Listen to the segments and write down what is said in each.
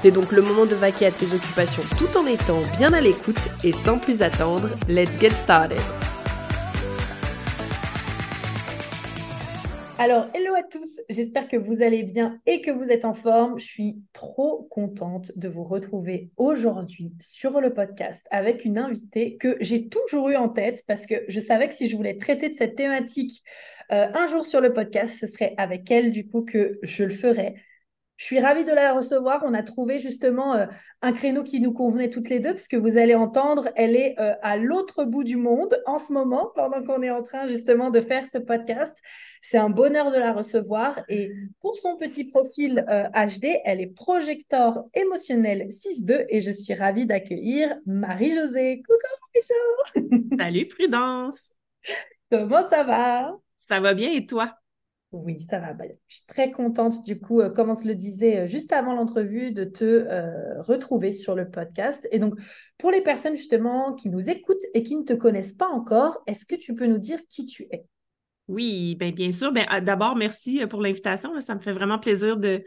C'est donc le moment de vaquer à tes occupations tout en étant bien à l'écoute et sans plus attendre, let's get started. Alors, hello à tous, j'espère que vous allez bien et que vous êtes en forme. Je suis trop contente de vous retrouver aujourd'hui sur le podcast avec une invitée que j'ai toujours eu en tête parce que je savais que si je voulais traiter de cette thématique euh, un jour sur le podcast, ce serait avec elle du coup que je le ferais. Je suis ravie de la recevoir. On a trouvé justement euh, un créneau qui nous convenait toutes les deux, puisque vous allez entendre, elle est euh, à l'autre bout du monde en ce moment, pendant qu'on est en train justement de faire ce podcast. C'est un bonheur de la recevoir. Et pour son petit profil HD, euh, elle est projecteur émotionnel 6-2 et je suis ravie d'accueillir Marie-Josée. Coucou Marie-Jo Salut Prudence Comment ça va? Ça va bien et toi? Oui, ça va. je suis très contente, du coup, euh, comme on se le disait euh, juste avant l'entrevue, de te euh, retrouver sur le podcast. Et donc, pour les personnes justement qui nous écoutent et qui ne te connaissent pas encore, est-ce que tu peux nous dire qui tu es? Oui, ben, bien sûr. Ben, ah, D'abord, merci pour l'invitation. Ça me fait vraiment plaisir de,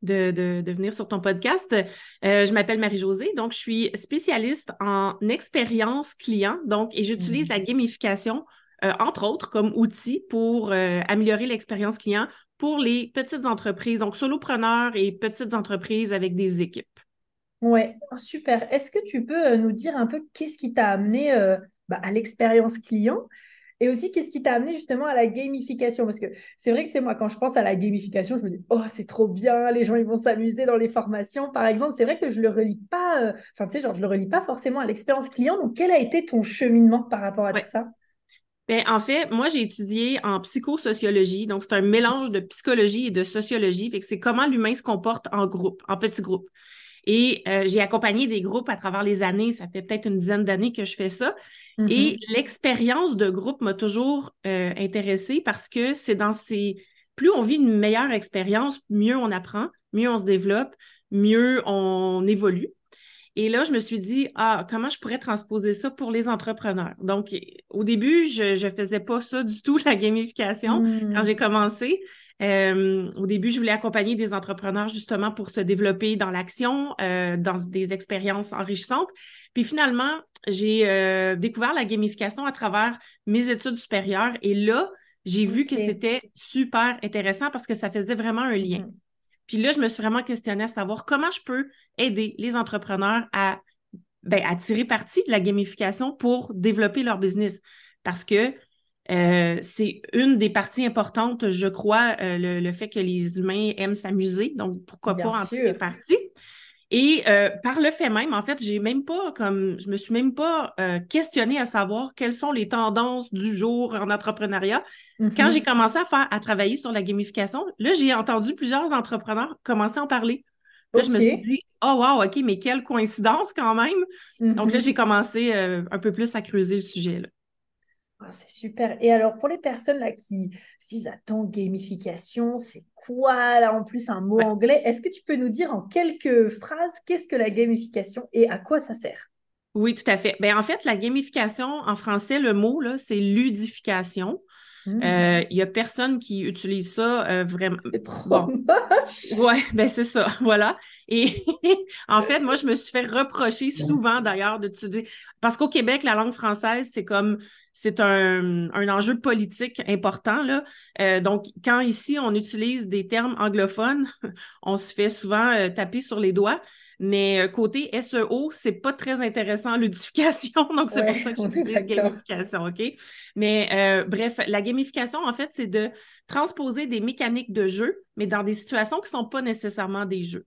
de, de, venir sur ton podcast. je m'appelle Marie-Josée, donc je suis spécialiste en expérience client, donc, et j'utilise la mmh. gamification euh, entre autres, comme outil pour euh, améliorer l'expérience client pour les petites entreprises, donc solopreneurs et petites entreprises avec des équipes. Oui, super. Est-ce que tu peux euh, nous dire un peu qu'est-ce qui t'a amené bah, à l'expérience client et aussi qu'est-ce qui t'a amené justement à la gamification? Parce que c'est vrai que c'est moi, quand je pense à la gamification, je me dis, oh, c'est trop bien, les gens ils vont s'amuser dans les formations. Par exemple, c'est vrai que je le relie pas, enfin, tu sais, genre, je le relie pas forcément à l'expérience client. Donc, quel a été ton cheminement par rapport à tout ça? Ben, en fait, moi, j'ai étudié en psychosociologie. Donc, c'est un mélange de psychologie et de sociologie. Fait que c'est comment l'humain se comporte en groupe, en petits groupes. Et euh, j'ai accompagné des groupes à travers les années. Ça fait peut-être une dizaine d'années que je fais ça. Et mm-hmm. l'expérience de groupe m'a toujours euh, intéressée parce que c'est dans ces. Plus on vit une meilleure expérience, mieux on apprend, mieux on se développe, mieux on évolue. Et là, je me suis dit, ah, comment je pourrais transposer ça pour les entrepreneurs? Donc, au début, je ne faisais pas ça du tout, la gamification, quand hmm. j'ai commencé. Euh, au début, je voulais accompagner des entrepreneurs justement pour se développer dans l'action, euh, dans des expériences enrichissantes. Puis finalement, j'ai euh, découvert la gamification à travers mes études supérieures et là, j'ai vu que c'était super intéressant parce que ça faisait vraiment un lien. Puis là, je me suis vraiment questionnée à savoir comment je peux aider les entrepreneurs à, ben, à tirer parti de la gamification pour développer leur business. Parce que euh, c'est une des parties importantes, je crois, euh, le, fait que les humains aiment s'amuser. Donc, pourquoi pas en tirer parti? Et euh, par le fait même, en fait, j'ai même pas comme je me suis même pas euh, questionnée à savoir quelles sont les tendances du jour en entrepreneuriat. Quand mm-hmm. j'ai commencé à faire à travailler sur la gamification, là, j'ai entendu plusieurs entrepreneurs commencer à en parler. Là, je me suis dit, oh wow, OK, mais quelle coïncidence quand même. Donc là, mm-hmm. j'ai commencé euh, un peu plus à creuser le sujet. Là. Ah, c'est super. Et alors, pour les personnes là qui se disent, attends, gamification, c'est quoi là en plus un mot anglais? Est-ce que tu peux nous dire en quelques phrases qu'est-ce que la gamification et à quoi ça sert? Oui, tout à fait. Ben, en fait, la gamification, en français, le mot, là, c'est ludification. Il mmh. euh, n'y a personne qui utilise ça euh, vraiment. C'est trop bon. moche. Ouais, ben c'est ça, voilà. Et en fait, moi, je me suis fait reprocher souvent d'ailleurs d'utiliser. Parce qu'au Québec, la langue française, c'est comme c'est un, enjeu politique important. Là. Euh, donc, quand ici, on utilise des termes anglophones, on se fait souvent taper sur les doigts. Mais euh, côté SEO, c'est pas très intéressant ludification, donc c'est pour ça que dis gamification, OK? Mais euh, bref, la gamification, en fait, c'est de transposer des mécaniques de jeu, mais dans des situations qui ne sont pas nécessairement des jeux.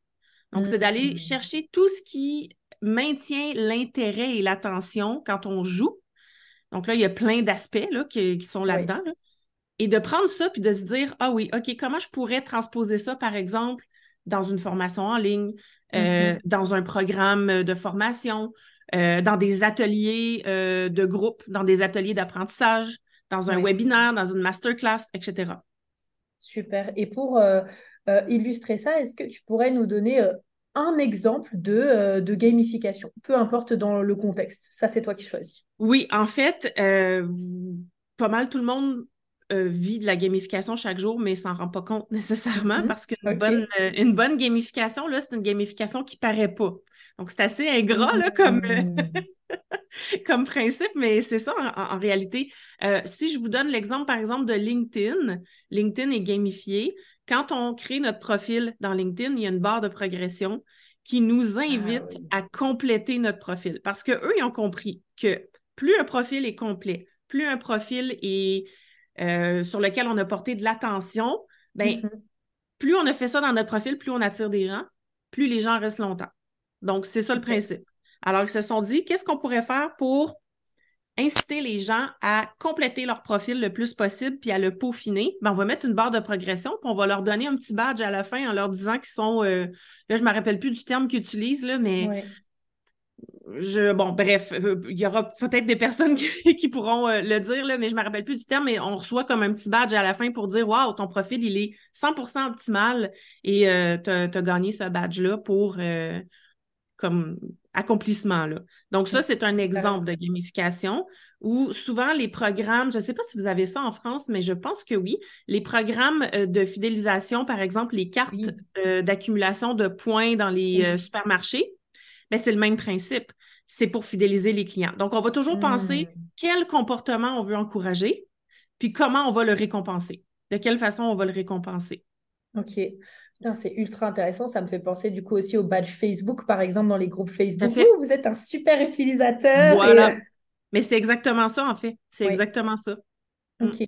Donc, c'est d'aller mmh. chercher tout ce qui maintient l'intérêt et l'attention quand on joue. Donc là, il y a plein d'aspects qui, qui, sont là-dedans. Et de prendre ça puis de se dire, ah oui, OK, comment je pourrais transposer ça, par exemple, dans une formation en ligne, mm-hmm. dans un programme de formation, dans des ateliers de groupe, dans des ateliers d'apprentissage, dans un webinaire, dans une masterclass, etc. Super. Et pour illustrer ça, est-ce que tu pourrais nous donner un exemple de, de, gamification, peu importe dans le contexte. Ça, c'est toi qui choisis. Oui, en fait, pas mal tout le monde euh, vit de la gamification chaque jour, mais s'en rend pas compte nécessairement mm-hmm. parce qu'une bonne, euh, une bonne gamification, là, c'est une gamification qui paraît pas. Donc, c'est assez ingrat là, comme, comme principe, mais c'est ça en, réalité. Euh, si je vous donne l'exemple, par exemple, de LinkedIn, LinkedIn est gamifié. Quand on crée notre profil dans LinkedIn, il y a une barre de progression qui nous ah invite à compléter notre profil parce qu'eux, ils ont compris que plus un profil est complet, plus un profil est euh, sur lequel on a porté de l'attention, ben, mm-hmm. plus on a fait ça dans notre profil, plus on attire des gens, plus les gens restent longtemps. Donc, c'est ça le principe. Alors, ils se sont dit, qu'est-ce qu'on pourrait faire pour inciter les gens à compléter leur profil le plus possible puis à le peaufiner, ben, on va mettre une barre de progression puis on va leur donner un petit badge à la fin en leur disant qu'ils sont, euh, là, je ne me rappelle plus du terme qu'ils utilisent, là, mais je, bon, bref, euh, il y aura peut-être des personnes qui, pourront euh, le dire, là, mais je ne me rappelle plus du terme, mais on reçoit comme un petit badge à la fin pour dire Waouh, ton profil, il est 100% optimal et tu as, gagné ce badge-là pour comme accomplissement. Là. Donc, ça, c'est un exemple de gamification où souvent les programmes, je ne sais pas si vous avez ça en France, mais je pense que oui, les programmes de fidélisation, par exemple, les cartes d'accumulation de points dans les supermarchés, ben, c'est le même principe. C'est pour fidéliser les clients. Donc, on va toujours penser hmm. quel comportement on veut encourager, puis comment on va le récompenser. De quelle façon on va le récompenser. OK. C'est ultra intéressant. Ça me fait penser du coup aussi au badge Facebook, par exemple, dans les groupes Facebook. Vous, vous êtes un super utilisateur. Voilà. Euh, Mais c'est exactement ça, en fait. C'est exactement ça. OK. Hmm.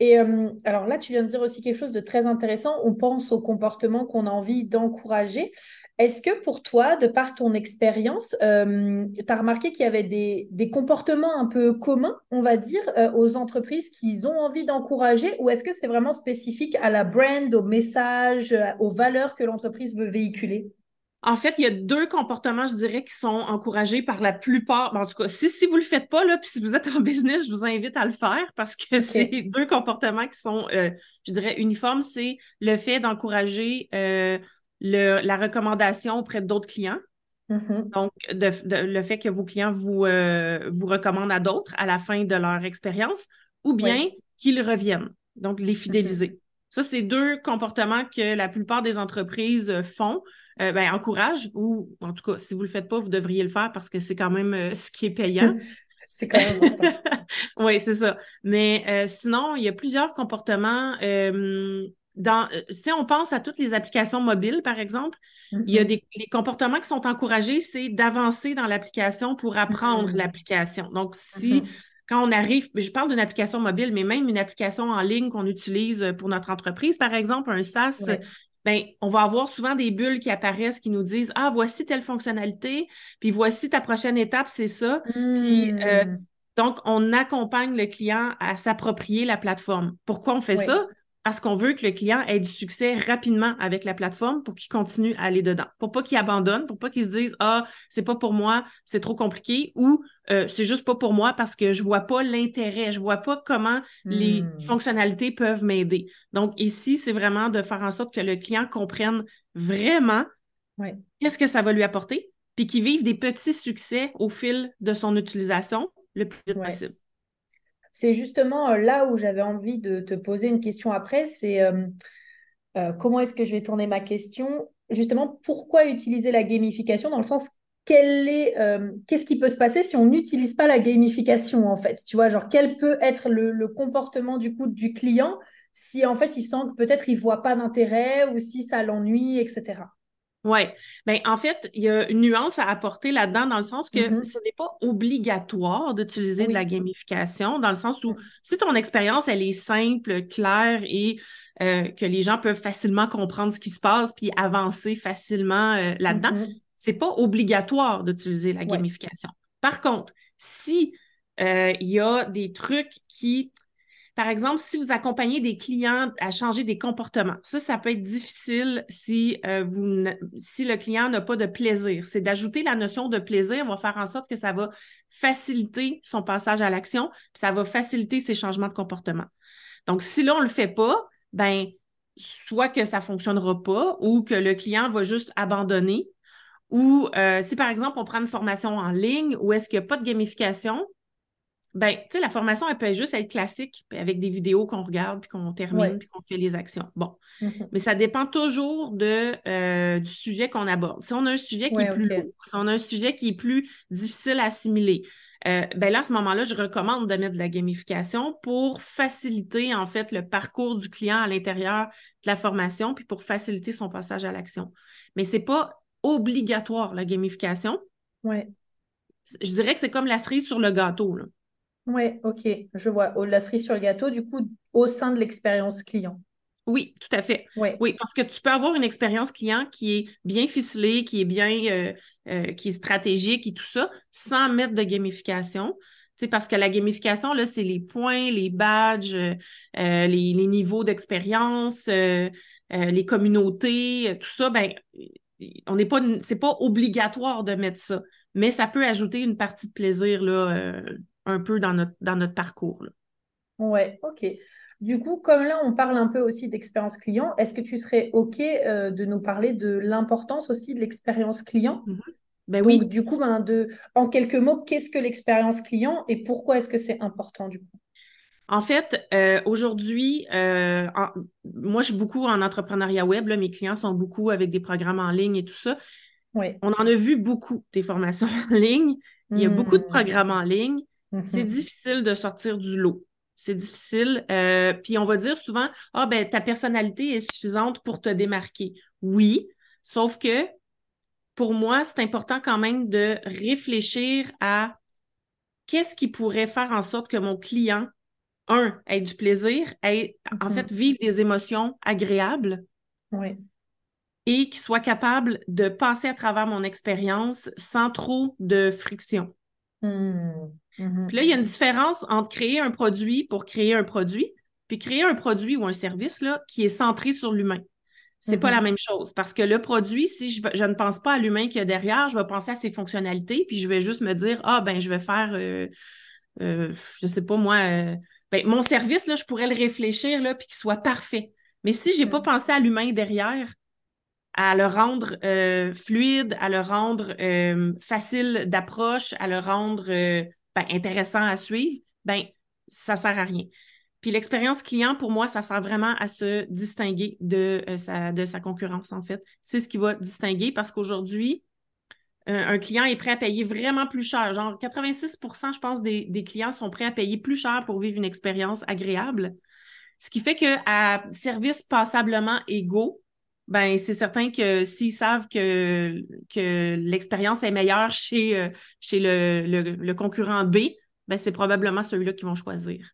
Et euh, alors là, tu viens de dire aussi quelque chose de très intéressant. On pense au comportement qu'on a envie d'encourager. Est-ce que pour toi, de par ton expérience, euh, tu as remarqué qu'il y avait des, comportements un peu communs, on va dire, euh, aux entreprises qu'ils ont envie d'encourager ou est-ce que c'est vraiment spécifique à la brand, au message, aux valeurs que l'entreprise veut véhiculer? En fait, il y a deux comportements, je dirais, qui sont encouragés par la plupart. En tout cas, si, si vous ne le faites pas, là, puis si vous êtes en business, je vous invite à le faire parce que c'est deux comportements qui sont, euh, je dirais, uniformes. C'est le fait d'encourager euh, la recommandation auprès d'autres clients. Mm-hmm. Donc, le fait que vos clients vous, euh, vous recommandent à d'autres à la fin de leur expérience ou bien qu'ils reviennent. Donc, les fidéliser. Mm-hmm. Ça, c'est deux comportements que la plupart des entreprises font. Euh, ben, encourage, ou en tout cas, si vous ne le faites pas, vous devriez le faire parce que c'est quand même euh, ce qui est payant. c'est quand même important. oui, c'est ça. Mais euh, sinon, il y a plusieurs comportements. Dans, si on pense à toutes les applications mobiles, par exemple, il y a mm-hmm. des les comportements qui sont encouragés, c'est d'avancer dans l'application pour apprendre mm-hmm. l'application. Donc, si mm-hmm. quand on arrive, je parle d'une application mobile, mais même une application en ligne qu'on utilise pour notre entreprise, par exemple, un SaaS, ben, on va avoir souvent des bulles qui apparaissent qui nous disent Ah, voici telle fonctionnalité, puis voici ta prochaine étape, c'est ça. Puis euh, hmm. donc, on accompagne le client à s'approprier la plateforme. Pourquoi on fait ça? Parce qu'on veut que le client ait du succès rapidement avec la plateforme pour qu'il continue à aller dedans, pour pas qu'il abandonne, pour pas qu'il se dise ah c'est pas pour moi, c'est trop compliqué ou euh, c'est juste pas pour moi parce que je vois pas l'intérêt, je vois pas comment les hmm. fonctionnalités peuvent m'aider. Donc ici c'est vraiment de faire en sorte que le client comprenne vraiment qu'est-ce que ça va lui apporter, puis qu'il vive des petits succès au fil de son utilisation le plus vite possible. C'est justement euh, là où j'avais envie de te poser une question après, c'est euh, euh, comment est-ce que je vais tourner ma question? Justement, pourquoi utiliser la gamification dans le sens est, qu'est-ce qui peut se passer si on n'utilise pas la gamification en fait? Tu vois, genre quel peut être le, comportement du coup du client si en fait il sent que peut-être il voit pas d'intérêt ou si ça l'ennuie, etc. Oui. Bien, en fait, il y a une nuance à apporter là-dedans, dans le sens que mm-hmm. ce n'est pas obligatoire d'utiliser de la gamification, dans le sens où mm. si ton expérience, elle est simple, claire et euh, que les gens peuvent facilement comprendre ce qui se passe puis avancer facilement euh, là-dedans, mm-hmm. c'est pas obligatoire d'utiliser la gamification. Par contre, si euh, il y a des trucs qui par exemple, si vous accompagnez des clients à changer des comportements, ça, ça peut être difficile si, euh, vous, si le client n'a pas de plaisir. C'est d'ajouter la notion de plaisir va faire en sorte que ça va faciliter son passage à l'action, puis ça va faciliter ses changements de comportement. Donc, si là, on ne le fait pas, ben soit que ça ne fonctionnera pas ou que le client va juste abandonner. Ou euh, si, par exemple, on prend une formation en ligne où est-ce qu'il n'y a pas de gamification, ben, tu sais, la formation, elle peut juste être classique, avec des vidéos qu'on regarde, puis qu'on termine, puis qu'on fait les actions. Bon. Mm-hmm. Mais ça dépend toujours de, euh, du sujet qu'on aborde. Si on a un sujet qui est plus lourd, si on a un sujet qui est plus difficile à assimiler, euh, ben là, à ce moment-là, je recommande de mettre de la gamification pour faciliter, en fait, le parcours du client à l'intérieur de la formation, puis pour faciliter son passage à l'action. Mais ce n'est pas obligatoire, la gamification. Oui. Je dirais que c'est comme la cerise sur le gâteau. Là. Oui, ok, je vois. La cerise sur le gâteau, du coup, au sein de l'expérience client. Oui, tout à fait. Oui, parce que tu peux avoir une expérience client qui est bien ficelée, qui est bien, euh, euh, qui est stratégique et tout ça, sans mettre de gamification. Tu sais, parce que la gamification, là, c'est les points, les badges, euh, les, les, niveaux d'expérience, les communautés, tout ça, ben, on n'est pas, c'est pas obligatoire de mettre ça, mais ça peut ajouter une partie de plaisir, là, un peu dans notre, dans notre parcours. Oui, ok. Du coup, comme là, on parle un peu aussi d'expérience client, est-ce que tu serais OK euh, de nous parler de l'importance aussi de l'expérience client? Mm-hmm. ben oui. Du coup, ben, de, en quelques mots, qu'est-ce que l'expérience client et pourquoi est-ce que c'est important du coup? En fait, euh, aujourd'hui, euh, moi, je suis beaucoup en entrepreneuriat web. mes clients sont beaucoup avec des programmes en ligne et tout ça. Oui. On en a vu beaucoup des formations en ligne. Il y a beaucoup de hmm. programmes en ligne. C'est mhm. difficile de sortir du lot. C'est difficile. Euh, puis on va dire souvent, ah ben ta personnalité est suffisante pour te démarquer. Oui, sauf que pour moi, c'est important quand même de réfléchir à qu'est-ce qui pourrait faire en sorte que mon client, un, ait du plaisir, ait, en mhm. fait, vive des émotions agréables. Oui. Et qu'il soit capable de passer à travers mon expérience sans trop de friction. Hmm. Mhm. Puis là, il y a une différence entre créer un produit pour créer un produit, puis créer un produit ou un service là, qui est centré sur l'humain. C'est pas la même chose parce que le produit, si je, ne pense pas à l'humain qu'il y a derrière, je vais penser à ses fonctionnalités, puis je vais juste me dire ah ben je vais faire, euh, euh, je sais pas moi, euh, ben, mon service là, je pourrais le réfléchir là, puis qu'il soit parfait. Mais si j'ai pas pensé à l'humain derrière, à le rendre fluide, à le rendre facile d'approche, à le rendre ben, intéressant à suivre, ben, ça sert à rien. Puis l'expérience client, pour moi, ça sert vraiment à se distinguer de, euh, sa, de sa concurrence, en fait. C'est ce qui va distinguer parce qu'aujourd'hui, euh, un client est prêt à payer vraiment plus cher. Genre 86% je pense, des, des, clients sont prêts à payer plus cher pour vivre une expérience agréable. Ce qui fait qu'à service passablement égaux, ben c'est certain que s'ils savent que, que l'expérience est meilleure chez, euh, chez le, le, concurrent B, ben c'est probablement celui-là qu'ils vont choisir.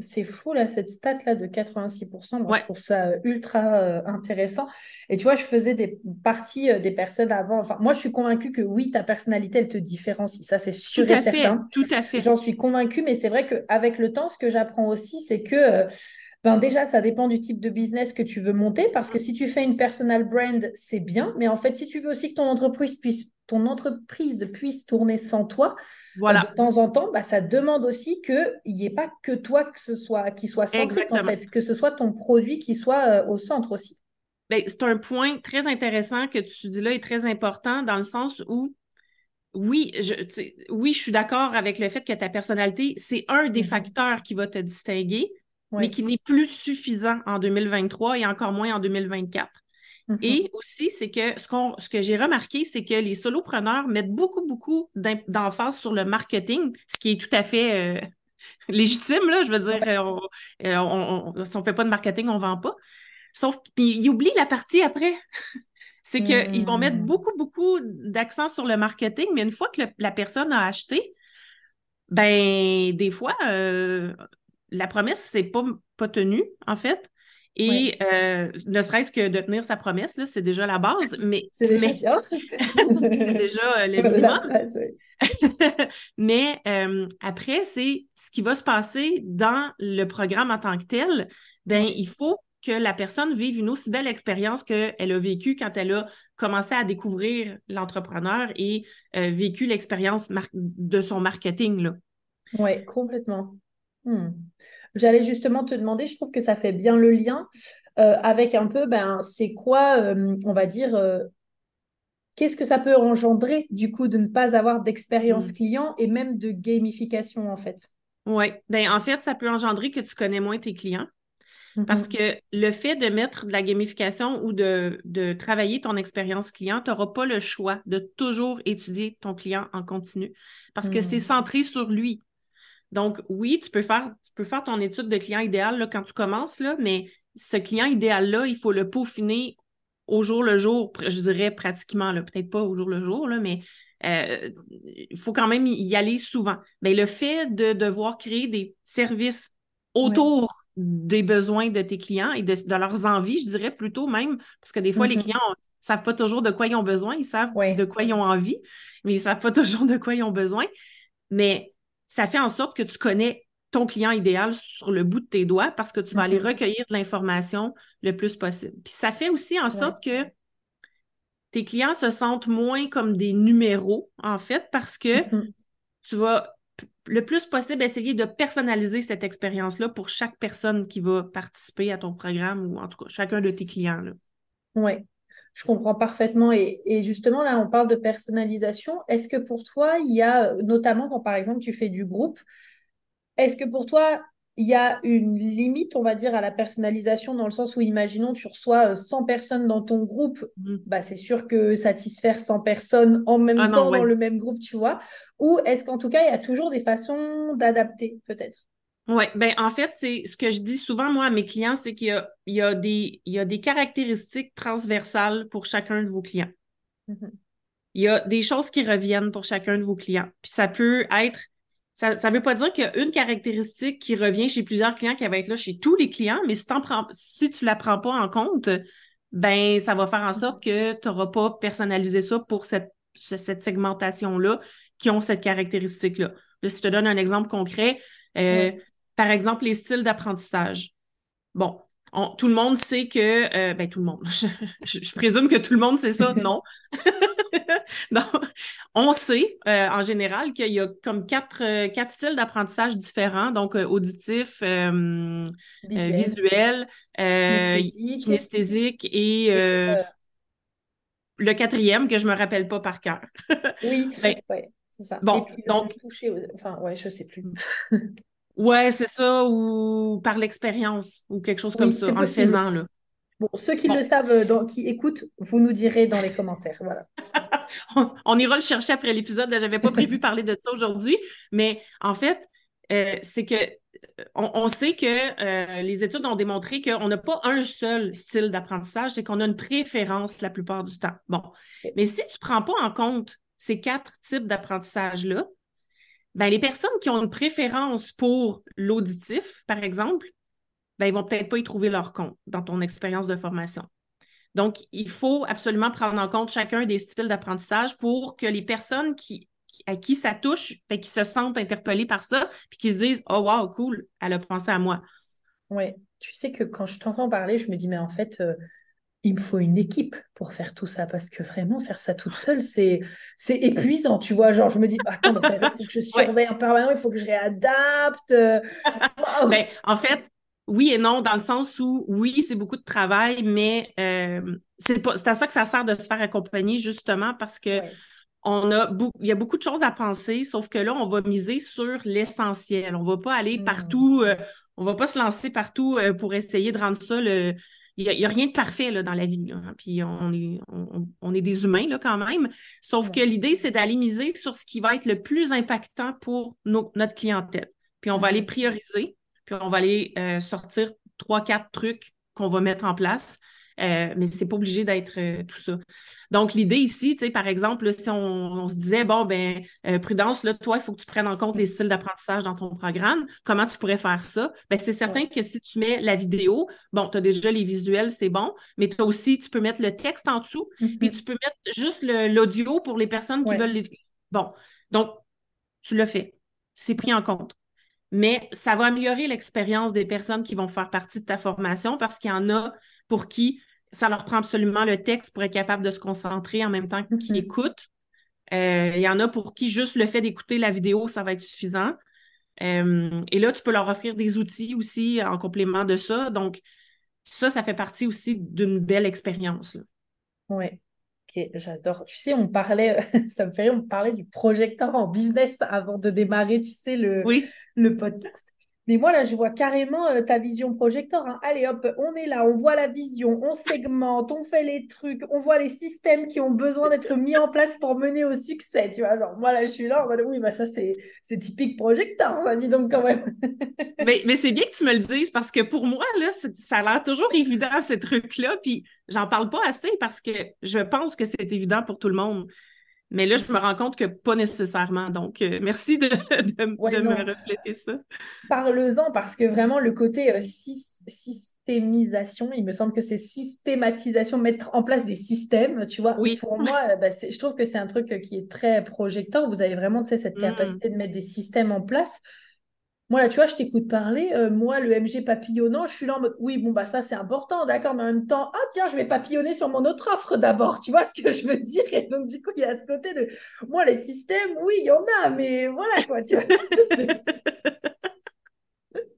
C'est fou, là, cette stat-là de 86%. Moi, je trouve ça euh, ultra euh, intéressant. Et tu vois, je faisais des parties des personnes avant. Enfin, moi, je suis convaincue que oui, ta personnalité, elle te différencie. Ça, c'est sûr et certain. Tout à fait. J'en suis convaincue, mais c'est vrai qu'avec le temps, ce que j'apprends aussi, c'est que ben déjà, ça dépend du type de business que tu veux monter, parce que si tu fais une personal brand, c'est bien, mais en fait, si tu veux aussi que ton entreprise puisse, ton entreprise puisse tourner sans toi, voilà. de temps en temps, bah, ça demande aussi qu'il n'y ait pas que toi que ce soit, qui soit centrique, en fait, que ce soit ton produit qui soit euh, au centre aussi. Ben, c'est un point très intéressant que tu dis là et très important dans le sens où oui, je, oui, je suis d'accord avec le fait que ta personnalité, c'est un des mm-hmm. facteurs qui va te distinguer, mais qui n'est plus suffisant en 2023 et encore moins en 2024. Mm-hmm. Et aussi, c'est que ce, ce que j'ai remarqué, c'est que les solopreneurs mettent beaucoup, beaucoup d'emphase sur le marketing, ce qui est tout à fait euh, légitime, là. Je veux dire, euh, euh, si on ne fait pas de marketing, on ne vend pas. Sauf qu'ils oublient la partie après. c'est qu'ils vont mettre mm. beaucoup, beaucoup d'accent sur le marketing, mais une fois que la personne a acheté, ben des fois, la promesse, c'est pas, pas tenu, en fait. Et euh, ne serait-ce que de tenir sa promesse, c'est déjà la base, mais... C'est déjà bien. c'est déjà euh, le minimum. mais euh, après, c'est ce qui va se passer dans le programme en tant que tel. Ben, il faut que la personne vive une aussi belle expérience qu'elle a vécue quand elle a commencé à découvrir l'entrepreneur et vécu l'expérience de son marketing. Oui, complètement. Hmm. J'allais justement te demander, je trouve que ça fait bien le lien euh, avec un peu, ben, c'est quoi, euh, on va dire, euh, qu'est-ce que ça peut engendrer du coup de ne pas avoir d'expérience mm. client et même de gamification en fait? Oui, ben, en fait, ça peut engendrer que tu connais moins tes clients. Parce mm-hmm. que le fait de mettre de la gamification ou de, de travailler ton expérience client, tu n'auras pas le choix de toujours étudier ton client en continu parce que c'est mm. centré sur lui. Donc, oui, tu peux faire, tu peux faire ton étude de client idéal là, quand tu commences, là, mais ce client idéal-là, il faut le peaufiner au jour le jour, je dirais pratiquement, peut-être pas au jour le jour, là, mais euh, il faut quand même y aller souvent. Mais le fait de devoir créer des services autour des besoins de tes clients et de, leurs envies, je dirais plutôt même, parce que des fois, les mm-hmm. clients ne savent pas toujours de quoi ils ont besoin, ils savent de quoi ils ont envie, mais ils ne savent pas toujours de quoi ils ont besoin. Mais ça fait en sorte que tu connais ton client idéal sur le bout de tes doigts parce que tu vas aller mm-hmm. recueillir de l'information le plus possible. Puis ça fait aussi en sorte que tes clients se sentent moins comme des numéros, en fait, parce que mm-hmm. tu vas le plus possible essayer de personnaliser cette expérience-là pour chaque personne qui va participer à ton programme ou en tout cas chacun de tes clients. Oui. Je comprends parfaitement. Et, justement, là, on parle de personnalisation. Est-ce que pour toi, il y a, notamment quand par exemple tu fais du groupe, est-ce que pour toi, il y a une limite, on va dire, à la personnalisation dans le sens où, imaginons, tu reçois 100 euh, personnes dans ton groupe, mmh. bah, c'est sûr que satisfaire 100 personnes en même ah temps dans le même groupe, tu vois? Ou est-ce qu'en tout cas, il y a toujours des façons d'adapter, peut-être? Oui, ben en fait, c'est ce que je dis souvent, moi, à mes clients, c'est qu'il y a, il y, a des, il y a des caractéristiques transversales pour chacun de vos clients. Mm-hmm. Il y a des choses qui reviennent pour chacun de vos clients. Puis ça peut être, ça ne veut pas dire qu'il y a une caractéristique qui revient chez plusieurs clients qui va être là chez tous les clients, mais si, prends, si tu ne la prends pas en compte, ben ça va faire en sorte que tu n'auras pas personnalisé ça pour cette, cette segmentation-là qui ont cette caractéristique-là. Là, si je te donne un exemple concret, euh, par exemple, les styles d'apprentissage. Bon, tout le monde sait que, euh, ben tout le monde, je, présume que tout le monde sait ça, non? on sait euh, en général qu'il y a comme quatre, euh, quatre styles d'apprentissage différents, donc auditif, visuel, kinesthésique. et, le quatrième que je me rappelle pas par cœur. oui, ben, c'est ça. Bon, donc. enfin, ouais, je sais plus. Ouais, c'est ça, ou par l'expérience, ou quelque chose comme ça, en le faisant. Là. Bon, ceux qui le savent, euh, donc, qui écoutent, vous nous direz dans les commentaires. Voilà. on, ira le chercher après l'épisode. Je n'avais pas prévu parler de ça aujourd'hui, mais en fait, euh, c'est que euh, on, sait que les études ont démontré qu'on n'a pas un seul style d'apprentissage, c'est qu'on a une préférence la plupart du temps. Bon, mais si tu ne prends pas en compte ces quatre types d'apprentissage-là, ben, les personnes qui ont une préférence pour l'auditif, par exemple, ben, ils vont peut-être pas y trouver leur compte dans ton expérience de formation. Donc, il faut absolument prendre en compte chacun des styles d'apprentissage pour que les personnes qui, à qui ça touche, ben, qui se sentent interpellées par ça, puis qui se disent Oh, wow, cool, elle a pensé à moi. Oui, tu sais que quand je t'entends parler, je me dis Mais en fait, euh, il me faut une équipe pour faire tout ça parce que vraiment faire ça toute seule c'est c'est épuisant tu vois genre je me dis attends mais ça il faut que je surveille en permanence il faut que je réadapte ben, en fait oui et non dans le sens où oui c'est beaucoup de travail mais euh, c'est à ça que ça sert de se faire accompagner justement parce que on a il y a beaucoup de choses à penser sauf que là on va miser sur l'essentiel. On va pas aller mmh. partout euh, on va pas se lancer partout euh, pour essayer de rendre ça le n'y a, rien de parfait là, dans la vie. Là. Puis on est, on, est des humains là, quand même. Sauf que l'idée, c'est d'aller miser sur ce qui va être le plus impactant pour notre clientèle. Puis on va aller mm-hmm. prioriser, puis on va aller euh, sortir trois, quatre trucs qu'on va mettre en place Euh, mais c'est pas obligé d'être euh, tout ça. Donc, l'idée ici, tu sais, par exemple, si on, se disait, bon, ben, euh, Prudence, là, toi, il faut que tu prennes en compte les styles d'apprentissage dans ton programme, comment tu pourrais faire ça? Ben, c'est certain que si tu mets la vidéo, bon, tu as déjà les visuels, c'est bon, mais tu aussi, tu peux mettre le texte en dessous, puis mm-hmm. tu peux mettre juste l'audio pour les personnes qui veulent les... Bon, donc, tu le fais. C'est pris en compte mais ça va améliorer l'expérience des personnes qui vont faire partie de ta formation parce qu'il y en a pour qui ça leur prend absolument le texte pour être capable de se concentrer en même temps qu'ils mm-hmm. écoutent. Euh, il y en a pour qui juste le fait d'écouter la vidéo, ça va être suffisant. Euh, et là, tu peux leur offrir des outils aussi en complément de ça. Donc, ça, ça fait partie aussi d'une belle expérience. Oui. Ok, j'adore. Tu sais, on parlait, ça me fait rire, on parlait du projecteur en business avant de démarrer, tu sais, le, le podcast. Mais moi, là, je vois carrément euh, ta vision projecteur. Hein. Allez, hop, on est là, on voit la vision, on segmente, on fait les trucs, on voit les systèmes qui ont besoin d'être mis en place pour mener au succès. Tu vois, genre, moi, là, je suis là, oui, bah, ça, c'est typique projecteur, ça dit donc quand même. mais mais c'est bien que tu me le dises parce que pour moi, là, ça a l'air toujours évident, ces trucs-là. Puis, j'en parle pas assez parce que je pense que c'est évident pour tout le monde. Mais là, je me rends compte que pas nécessairement. Donc, euh, merci de, me refléter ça. Parle-en parce que vraiment, le côté euh, systémisation, il me semble que c'est systématisation, mettre en place des systèmes, tu vois. Oui. Pour moi, euh, bah, je trouve que c'est un truc qui est très projecteur. Vous avez vraiment cette mmh. capacité de mettre des systèmes en place. Moi, là, tu vois, je t'écoute parler. Euh, moi, le MG papillonnant, je suis là en mode oui, bon, bah ça, c'est important, d'accord, mais en même temps, ah tiens, je vais papillonner sur mon autre offre d'abord. Tu vois ce que je veux dire? Et donc, du coup, il y a ce côté de moi, les systèmes, oui, il y en a, mais voilà quoi, tu vois.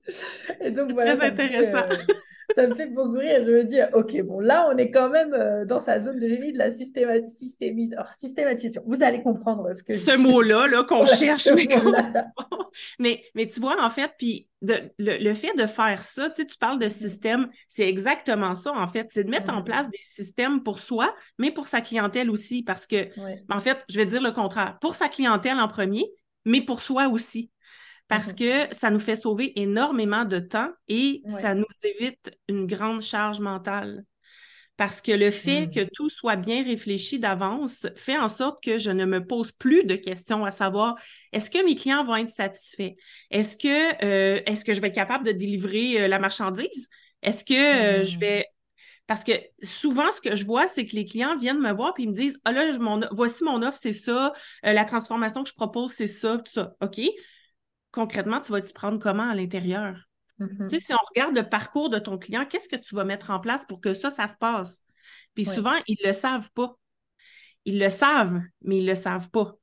Et donc, voilà. Très intéressant. Euh, ça me fait beaucoup rire. Je me dis, OK, bon, là, on est quand même euh, dans sa zone de génie de la systématisation. Vous allez comprendre ce que Ce mot-là, là, qu'on cherche. Mais... mais, tu vois, en fait, puis le, fait de faire ça, tu sais, tu parles de mm-hmm. système, c'est exactement ça, en fait. C'est de mettre en mm-hmm. place des systèmes pour soi, mais pour sa clientèle aussi. Parce que, en fait, je vais dire le contraire. Pour sa clientèle en premier, mais pour soi aussi parce mm-hmm. que ça nous fait sauver énormément de temps et ça nous évite une grande charge mentale. Parce que le fait que tout soit bien réfléchi d'avance fait en sorte que je ne me pose plus de questions à savoir est-ce que mes clients vont être satisfaits? Est-ce que, euh, est que je vais être capable de délivrer euh, la marchandise? Est-ce que euh, je mm. vais parce que souvent, ce que je vois, c'est que les clients viennent me voir et ils me disent Ah là, voici mon offre, c'est ça, la transformation que je propose, c'est ça, tout ça. OK? Concrètement, tu vas t'y prendre comment à l'intérieur? Mm-hmm. si on regarde le parcours de ton client, qu'est-ce que tu vas mettre en place pour que ça, ça se passe? Puis souvent, ils ne le savent pas. Ils le savent, mais ils ne le savent pas.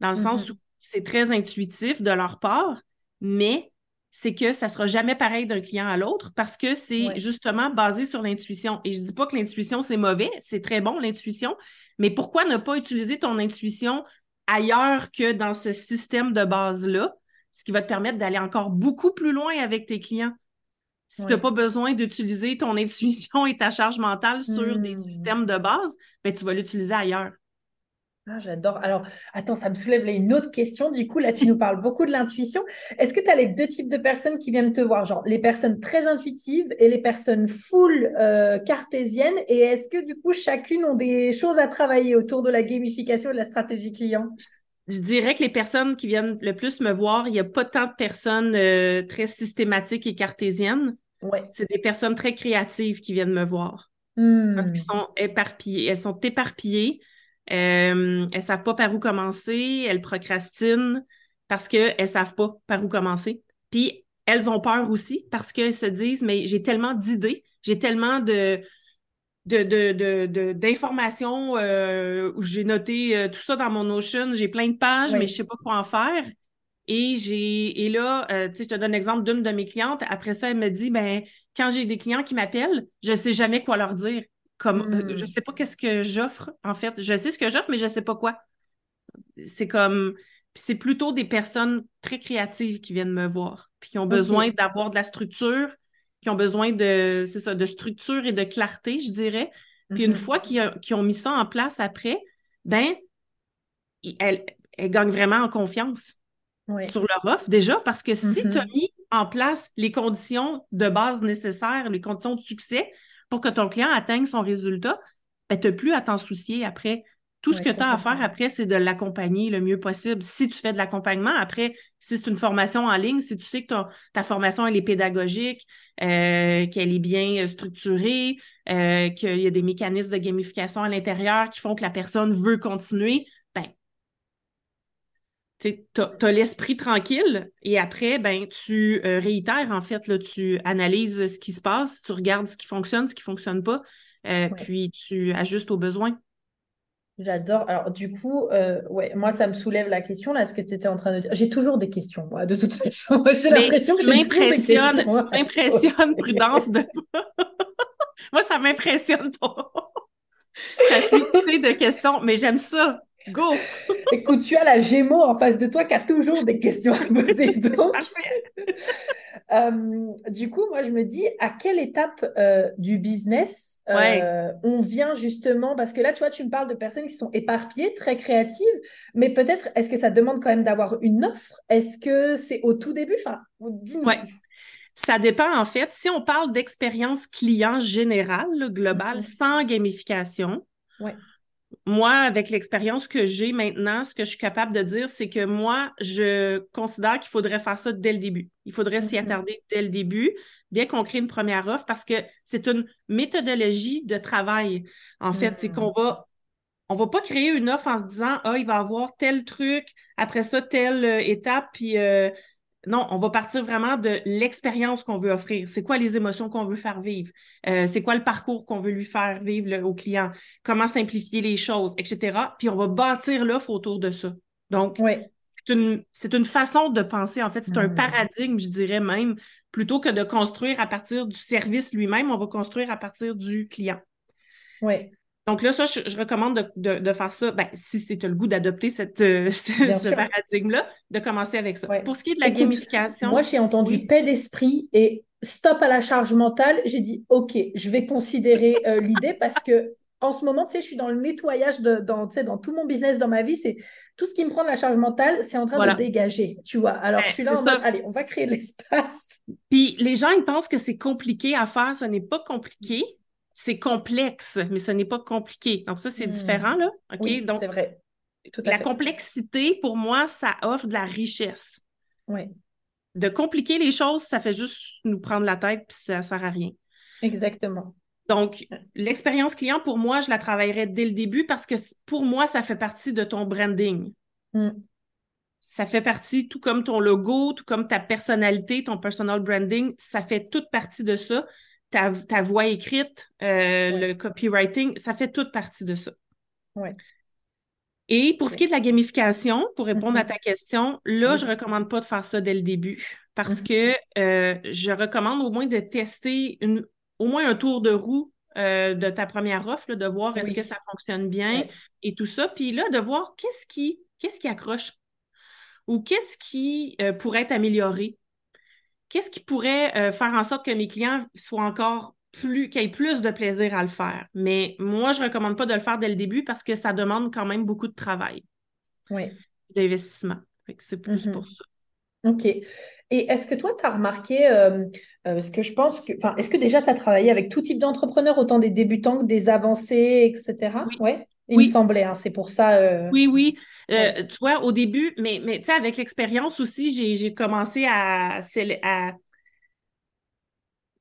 Dans le sens mm-hmm. où c'est très intuitif de leur part, mais c'est que ça ne sera jamais pareil d'un client à l'autre parce que c'est justement basé sur l'intuition. Et je ne dis pas que l'intuition, c'est mauvais, c'est très bon, l'intuition, mais pourquoi ne pas utiliser ton intuition ailleurs que dans ce système de base-là ce qui va te permettre d'aller encore beaucoup plus loin avec tes clients. Si tu n'as pas besoin d'utiliser ton intuition et ta charge mentale sur des mmh. systèmes de base, ben, tu vas l'utiliser ailleurs. Ah, j'adore. Alors, attends, ça me soulève une autre question. Du coup, là, tu nous parles beaucoup de l'intuition. Est-ce que tu as les deux types de personnes qui viennent te voir, genre les personnes très intuitives et les personnes full euh, cartésiennes Et est-ce que, du coup, chacune ont des choses à travailler autour de la gamification et de la stratégie client? Je dirais que les personnes qui viennent le plus me voir, il n'y a pas tant de personnes euh, très systématiques et cartésiennes. Ouais. C'est des personnes très créatives qui viennent me voir. Parce qu'elles hmm. sont éparpillées. Elles sont éparpillées. Euh, elles ne savent pas par où commencer. Elles procrastinent parce qu'elles ne savent pas par où commencer. Puis elles ont peur aussi parce qu'elles se disent, mais j'ai tellement d'idées, j'ai tellement de, de, de, euh, où j'ai noté euh, tout ça dans mon Notion. J'ai plein de pages, mais je ne sais pas quoi en faire. Et j'ai et là, euh, tu sais, je te donne l'exemple d'une de mes clientes. Après ça, elle me dit ben quand j'ai des clients qui m'appellent, je ne sais jamais quoi leur dire. Comme je ne hmm. sais pas qu'est-ce que j'offre, en fait. Je sais ce que j'offre, mais je ne sais pas quoi. C'est comme c'est plutôt des personnes très créatives qui viennent me voir, puis qui ont besoin d'avoir de la structure, qui ont besoin de, ça, de structure et de clarté, je dirais. Puis une mm-hmm. fois qu'ils ont mis ça en place après, ben, elles, gagnent vraiment en confiance sur leur offre déjà, parce que si tu as mm-hmm. mis en place les conditions de base nécessaires, les conditions de succès pour que ton client atteigne son résultat, ben, tu n'as plus à t'en soucier après. Tout ce que tu as à faire après, c'est de l'accompagner le mieux possible. Si tu fais de l'accompagnement, après, si c'est une formation en ligne, si tu sais que ta formation elle est pédagogique, euh, qu'elle est bien euh, structurée, euh, qu'il y a des mécanismes de gamification à l'intérieur qui font que la personne veut continuer, ben, tu as, l'esprit tranquille et après, ben, tu réitères, en fait, là, tu analyses ce qui se passe, tu regardes ce qui fonctionne, ce qui ne fonctionne pas, puis tu ajustes aux besoins. J'adore. Alors, du coup, euh, ouais, moi, ça me soulève la question, là, ce que tu étais en train de dire. J'ai toujours des questions, moi, de toute façon. J'ai l'impression que j'ai Tu m'impressionnes, Prudence. De... moi, ça m'impressionne pas. Ta fluidité de questions, mais j'aime ça. Go! Écoute, tu as la Gémeaux en face de toi qui a toujours des questions à poser. Donc, euh, du coup, moi, je me dis, à quelle étape euh, du business euh, on vient justement, parce que là, tu vois, tu me parles de personnes qui sont éparpillées, très créatives, mais peut-être, est-ce que ça demande quand même d'avoir une offre? Est-ce que c'est au tout début? Enfin, dis-nous Ça dépend, en fait. Si on parle d'expérience client générale, globale, mhm. sans gamification, ouais moi, avec l'expérience que j'ai maintenant, ce que je suis capable de dire, c'est que moi, je considère qu'il faudrait faire ça dès le début. Il faudrait s'y mm-hmm. attarder dès le début, dès qu'on crée une première offre, parce que c'est une méthodologie de travail. En fait, c'est qu'on mm. va on va pas créer une offre en se disant ah il va avoir tel truc après ça telle euh, étape puis euh, non, on va partir vraiment de l'expérience qu'on veut offrir. C'est quoi les émotions qu'on veut faire vivre? Euh, c'est quoi le parcours qu'on veut lui faire vivre au client? Comment simplifier les choses, etc. Puis on va bâtir l'offre autour de ça. Donc, c'est une, façon de penser. En fait, c'est un hmm. paradigme, je dirais même, plutôt que de construire à partir du service lui-même, on va construire à partir du client. Oui. Donc là, ça, je, recommande de, faire ça, ben, si as le goût d'adopter euh, ce, paradigme-là, de commencer avec ça. Pour ce qui est de la gamification. Moi, j'ai entendu paix d'esprit et stop à la charge mentale. J'ai dit, OK, je vais considérer euh, l'idée parce que en ce moment, tu sais, je suis dans le nettoyage de, dans, dans tout mon business, dans ma vie. C'est tout ce qui me prend de la charge mentale, c'est en train de dégager, tu vois. Alors, je suis là en mode, allez, on va créer de l'espace. Puis les gens, ils pensent que c'est compliqué à faire. Ce n'est pas compliqué c'est complexe, mais ce n'est pas compliqué. Donc, ça, c'est hmm. différent, là. OK? Oui, c'est vrai. la complexité, pour moi, ça offre de la richesse. Oui. De compliquer les choses, ça fait juste nous prendre la tête, puis ça ne sert à rien. Exactement. Donc, l'expérience client, pour moi, je la travaillerai dès le début parce que pour moi, ça fait partie de ton branding. Hmm. Ça fait partie, tout comme ton logo, tout comme ta personnalité, ton personal branding, ça fait toute partie de ça ta, voix écrite, euh, le copywriting, ça fait toute partie de ça. Et pour ce qui est de la gamification, pour répondre à mm-hmm. ta question, là, je ne recommande pas de faire ça dès le début parce mm-hmm. que euh, je recommande au moins de tester une, au moins un tour de roue euh, de ta première offre, de voir est-ce que ça fonctionne bien et tout ça. Puis là, de voir qu'est-ce qui, qu'est-ce qui accroche ou qu'est-ce qui pourrait être amélioré qu'est-ce qui pourrait euh, faire en sorte que mes clients soient encore plus, qu'ils aient plus de plaisir à le faire? Mais moi, je ne recommande pas de le faire dès le début parce que ça demande quand même beaucoup de travail. Oui. D'investissement. C'est plus mm-hmm. pour ça. OK. Et est-ce que toi, tu as remarqué, euh, euh, ce que je pense que, enfin, est-ce que déjà tu as travaillé avec tout type d'entrepreneurs, autant des débutants que des avancés, etc. Oui. Ouais. Il me semblait, hein, c'est pour ça. Oui, oui. Euh, tu vois, au début, mais, mais tu sais, avec l'expérience aussi, j'ai commencé à, à,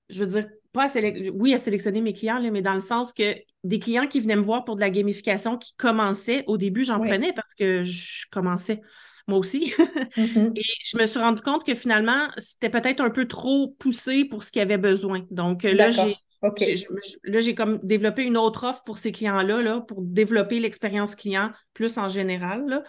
je veux dire, pas à oui, à sélectionner mes clients, mais dans le sens que des clients qui venaient me voir pour de la gamification qui commençaient, au début, j'en prenais parce que je commençais moi aussi. Mm-hmm. Et je me suis rendu compte que finalement, c'était peut-être un peu trop poussé pour ce qu'il y avait besoin. Donc là, j'ai Là, j'ai comme développé une autre offre pour ces clients-là, là, pour développer l'expérience client plus en général.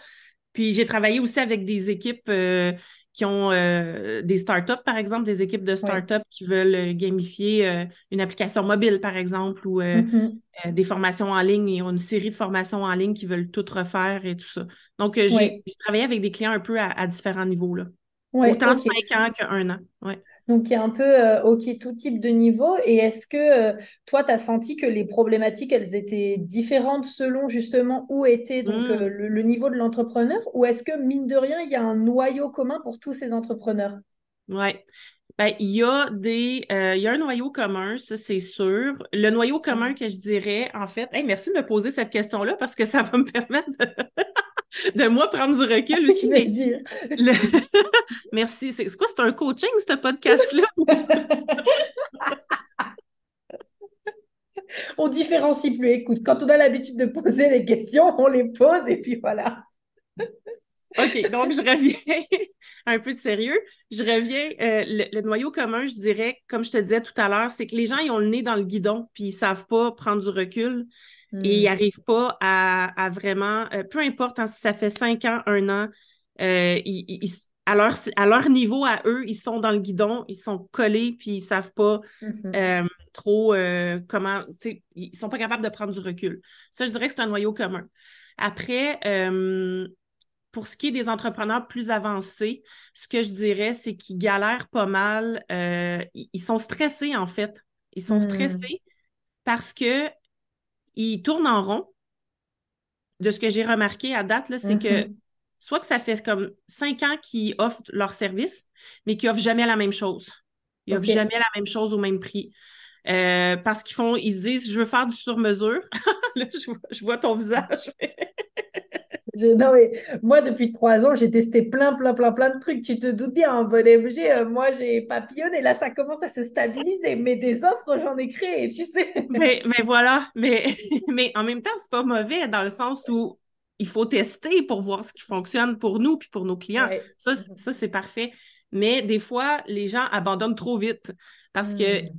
Puis j'ai travaillé aussi avec des équipes euh, qui ont euh, des startups, par exemple, des équipes de startups qui veulent euh, gamifier une application mobile, par exemple, ou mm-hmm. des formations en ligne. Ils ont une série de formations en ligne qui veulent tout refaire et tout ça. Donc, j'ai travaillé avec des clients un peu à, différents niveaux. Là. Autant cinq ans qu'un an. Donc, il y a un peu, euh, OK, tout type de niveau. Et est-ce que euh, toi, tu as senti que les problématiques, elles étaient différentes selon justement où était donc, euh, mmh. le, niveau de l'entrepreneur? Ou est-ce que, mine de rien, il y a un noyau commun pour tous ces entrepreneurs? Oui. Ben, il y a des, euh, il y a un noyau commun, ça c'est sûr. Le noyau commun que je dirais, en fait, merci de me poser cette question-là parce que ça va me permettre de, moi prendre du recul aussi. merci. C'est quoi, c'est un coaching, ce podcast-là? on différencie plus. Écoute, quand on a l'habitude de poser des questions, on les pose et puis voilà. OK, donc je reviens un peu de sérieux. Je reviens, euh, le, noyau commun, je dirais, comme je te disais tout à l'heure, c'est que les gens, ils ont le nez dans le guidon, puis ils savent pas prendre du recul et ils n'arrivent hmm. pas à, vraiment, euh, peu importe hein, si ça fait cinq ans, un an, euh, à, leur, à leur niveau, à eux, ils sont dans le guidon, ils sont collés, puis ils savent pas mm-hmm. trop comment, ils sont pas capables de prendre du recul. Ça, je dirais que c'est un noyau commun. Après, pour ce qui est des entrepreneurs plus avancés, ce que je dirais, c'est qu'ils galèrent pas mal. Euh, ils sont stressés, en fait. Ils sont hmm. stressés parce que ils tournent en rond. De ce que j'ai remarqué à date, c'est que mm-hmm. soit que ça fait comme cinq ans qu'ils offrent leur service, mais qu'ils offrent jamais la même chose. Ils n'offrent jamais la même chose au même prix. Euh, parce qu'ils font, ils disent, je veux faire du sur-mesure. je vois ton visage. non, mais moi, depuis trois ans, j'ai testé plein, plein, plein, plein de trucs. Tu te doutes bien, en bon MG, euh, moi, j'ai papillonné. Là, ça commence à se stabiliser. Mais des offres, j'en ai créé, tu sais. mais, mais voilà. Mais, mais en même temps, c'est pas mauvais dans le sens où il faut tester pour voir ce qui fonctionne pour nous puis pour nos clients. Ça, ça c'est parfait. Mais des fois, les gens abandonnent trop vite. Parce que, mm.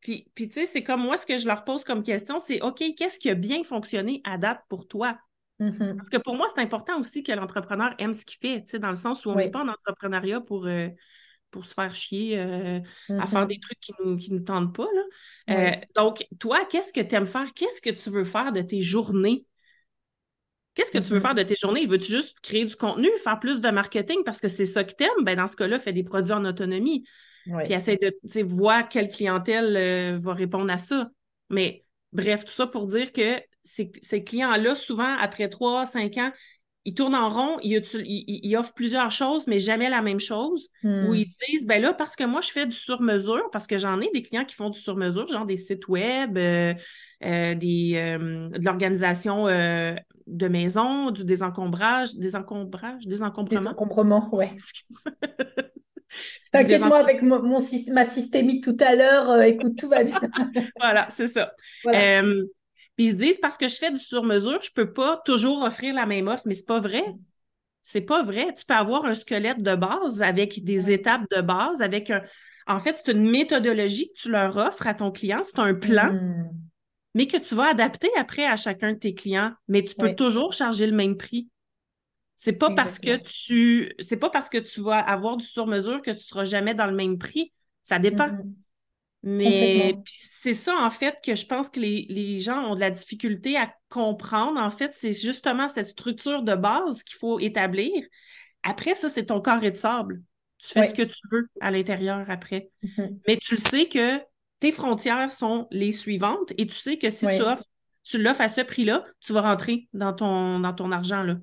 puis, puis tu sais, c'est comme moi, ce que je leur pose comme question, c'est OK, qu'est-ce qui a bien fonctionné à date pour toi? Mm-hmm. Parce que pour moi, c'est important aussi que l'entrepreneur aime ce qu'il fait, dans le sens où on n'est pas en entrepreneuriat pour, euh, pour se faire chier euh, à faire mm-hmm. des trucs qui ne nous, tentent pas. Euh, donc, toi, qu'est-ce que tu aimes faire? Qu'est-ce que tu veux faire de tes journées? Qu'est-ce que tu veux mm-hmm. faire de tes journées? Veux-tu juste créer du contenu, faire plus de marketing? Parce que c'est ça que tu aimes? Ben, dans ce cas-là, fais des produits en autonomie. Puis essaie de voir quelle clientèle va répondre à ça. Mais bref, tout ça pour dire que ces, clients-là, souvent, après trois, cinq ans, ils tournent en rond, ils, offrent plusieurs choses, mais jamais la même chose. Ou hmm. ils disent, ben là, parce que moi, je fais du sur-mesure, parce que j'en ai des clients qui font du sur-mesure, genre des sites web, euh, euh, des, euh, de l'organisation de maison, du désencombrage, désencombrage, désencombrement? Désencombrement, ouais. T'inquiète-moi avec mon, ma systémique tout à l'heure, écoute, tout va bien. voilà, c'est ça. Voilà. Puis ils se disent parce que je fais du sur-mesure, je peux pas toujours offrir la même offre, mais c'est pas vrai. C'est pas vrai. Tu peux avoir un squelette de base avec des étapes de base, avec un. En fait, c'est une méthodologie que tu leur offres à ton client, c'est un plan, hmm. mais que tu vas adapter après à chacun de tes clients. Mais tu peux toujours charger le même prix. C'est pas parce que tu c'est pas parce que tu vas avoir du sur-mesure que tu seras jamais dans le même prix. Ça dépend. Hmm. Mais c'est ça, en fait, que je pense que les, gens ont de la difficulté à comprendre. En fait, c'est justement cette structure de base qu'il faut établir. Après, ça, c'est ton carré de sable. Tu fais ce que tu veux à l'intérieur après. Mm-hmm. Mais tu sais que tes frontières sont les suivantes et tu sais que si tu offres, tu l'offres à ce prix-là, tu vas rentrer dans ton, dans ton argent. là.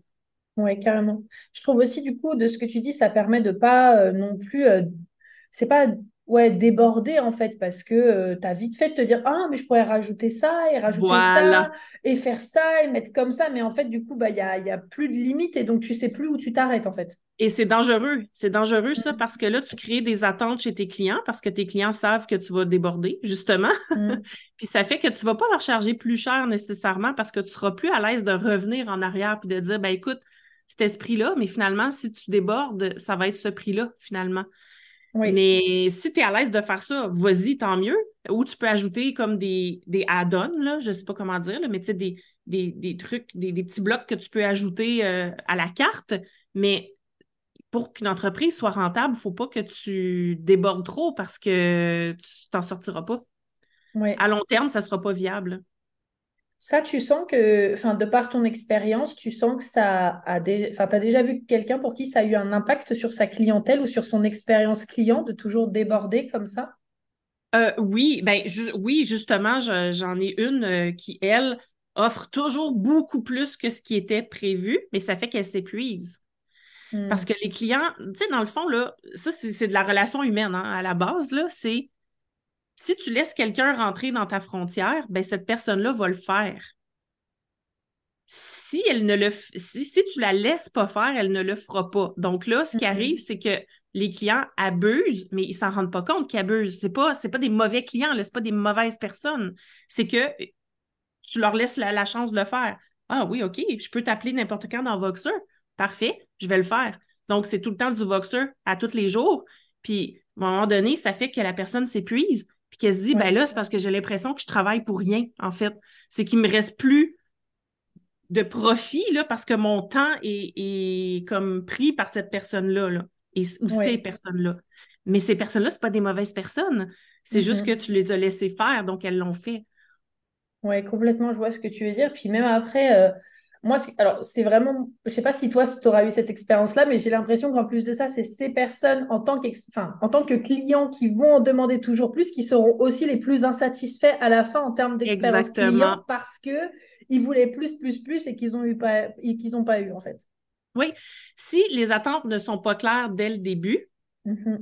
Oui, carrément. Je trouve aussi, du coup, de ce que tu dis, ça permet de pas euh, non plus. Euh, c'est pas ouais, déborder en fait, parce que euh, tu as vite fait de te dire Ah, mais je pourrais rajouter ça et rajouter ça et faire ça et mettre comme ça. Mais en fait, du coup, bah, il n'y a, y a plus de limite et donc tu sais plus où tu t'arrêtes en fait. Et c'est dangereux. C'est dangereux ça parce que là, tu crées des attentes chez tes clients parce que tes clients savent que tu vas déborder, justement. Mm. puis ça fait que tu ne vas pas leur charger plus cher nécessairement parce que tu seras plus à l'aise de revenir en arrière puis de dire ben écoute, cet esprit-là, mais finalement, si tu débordes, ça va être ce prix-là, finalement. Mais si tu es à l'aise de faire ça, vas-y, tant mieux. Ou tu peux ajouter comme des, des add-ons, je ne sais pas comment dire, mais tu sais, des, des, trucs, des, petits blocs que tu peux ajouter euh, à la carte. Mais pour qu'une entreprise soit rentable, il ne faut pas que tu débordes trop parce que tu t'en sortiras pas. À long terme, ça ne sera pas viable. Ça, tu sens que, enfin, de par ton expérience, tu sens que ça a déjà, enfin, tu as déjà vu quelqu'un pour qui ça a eu un impact sur sa clientèle ou sur son expérience client de toujours déborder comme ça? Euh, oui, ben, oui, justement, j'en ai une euh, qui, elle, offre toujours beaucoup plus que ce qui était prévu, mais ça fait qu'elle s'épuise. Parce que les clients, tu sais, dans le fond, là, ça, c'est de la relation humaine, hein, à la base, là, c'est si tu laisses quelqu'un rentrer dans ta frontière, ben cette personne-là va le faire. Si elle ne le si, si tu la laisses pas faire, elle ne le fera pas. Donc là, ce qui mm-hmm. arrive, c'est que les clients abusent, mais ils s'en rendent pas compte qu'ils abusent. C'est pas, pas des mauvais clients, ce pas des mauvaises personnes. C'est que tu leur laisses la, chance de le faire. Ah oui, OK, je peux t'appeler n'importe quand dans Voxer. Parfait, je vais le faire. Donc, c'est tout le temps du Voxer à tous les jours. Puis, à un moment donné, ça fait que la personne s'épuise, puis qu'elle se dit, ben là, c'est parce que j'ai l'impression que je travaille pour rien, en fait. C'est qu'il me reste plus de profit, là, parce que mon temps est, comme pris par cette personne-là, là, et, ou ces personnes-là. Mais ces personnes-là, ce pas des mauvaises personnes. C'est juste que tu les as laissées faire, donc elles l'ont fait. Oui, complètement, je vois ce que tu veux dire. Puis même après, euh, moi, alors c'est vraiment, je sais pas si toi, tu auras eu cette expérience-là, mais j'ai l'impression qu'en plus de ça, c'est ces personnes en tant, enfin, en tant que clients qui vont en demander toujours plus, qui seront aussi les plus insatisfaits à la fin en termes d'expérience client parce que ils voulaient plus, plus, plus et qu'ils ont eu pas, qu'ils n'ont pas eu en fait. Oui, si les attentes ne sont pas claires dès le début, mm-hmm.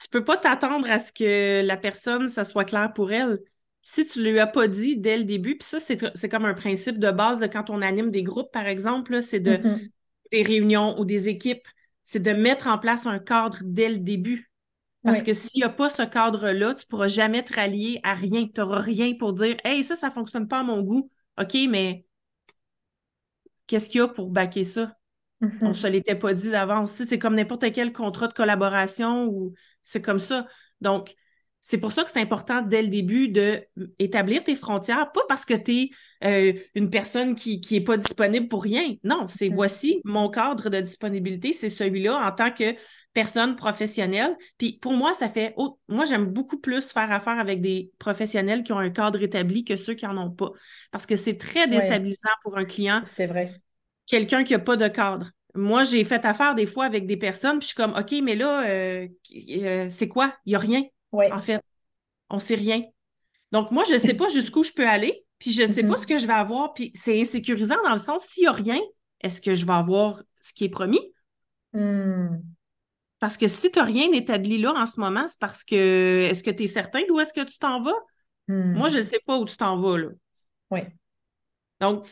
tu peux pas t'attendre à ce que la personne, ça soit clair pour elle si tu ne lui as pas dit dès le début, puis ça, c'est comme un principe de base de quand on anime des groupes, par exemple, c'est de mm-hmm. des réunions ou des équipes, c'est de mettre en place un cadre dès le début. Parce que s'il n'y a pas ce cadre-là, tu ne pourras jamais te rallier à rien. Tu n'auras rien pour dire Hey, ça, ça ne fonctionne pas à mon goût. OK, mais qu'est-ce qu'il y a pour baquer ça? On ne mm-hmm. se l'était pas dit d'avance. c'est comme n'importe quel contrat de collaboration ou c'est comme ça. Donc, c'est pour ça que c'est important dès le début d'établir tes frontières, pas parce que tu es euh, une personne qui n'est pas disponible pour rien. Non, c'est mm-hmm. voici mon cadre de disponibilité, c'est celui-là en tant que personne professionnelle. Puis pour moi, ça fait. moi, j'aime beaucoup plus faire affaire avec des professionnels qui ont un cadre établi que ceux qui n'en ont pas. Parce que c'est très déstabilisant pour un client. C'est vrai. Quelqu'un qui n'a pas de cadre. Moi, j'ai fait affaire des fois avec des personnes, puis je suis comme, OK, mais là, euh, euh, c'est quoi? Il n'y a rien. En fait, on ne sait rien. Donc, moi, je ne sais pas jusqu'où je peux aller, puis je ne sais pas mm-hmm. ce que je vais avoir, puis c'est insécurisant dans le sens, s'il n'y a rien, est-ce que je vais avoir ce qui est promis? Mm. Parce que si tu n'as rien établi là en ce moment, c'est parce que est-ce que tu es certain d'où est-ce que tu t'en vas? Mm. Moi, je ne sais pas où tu t'en vas là. Oui. Donc,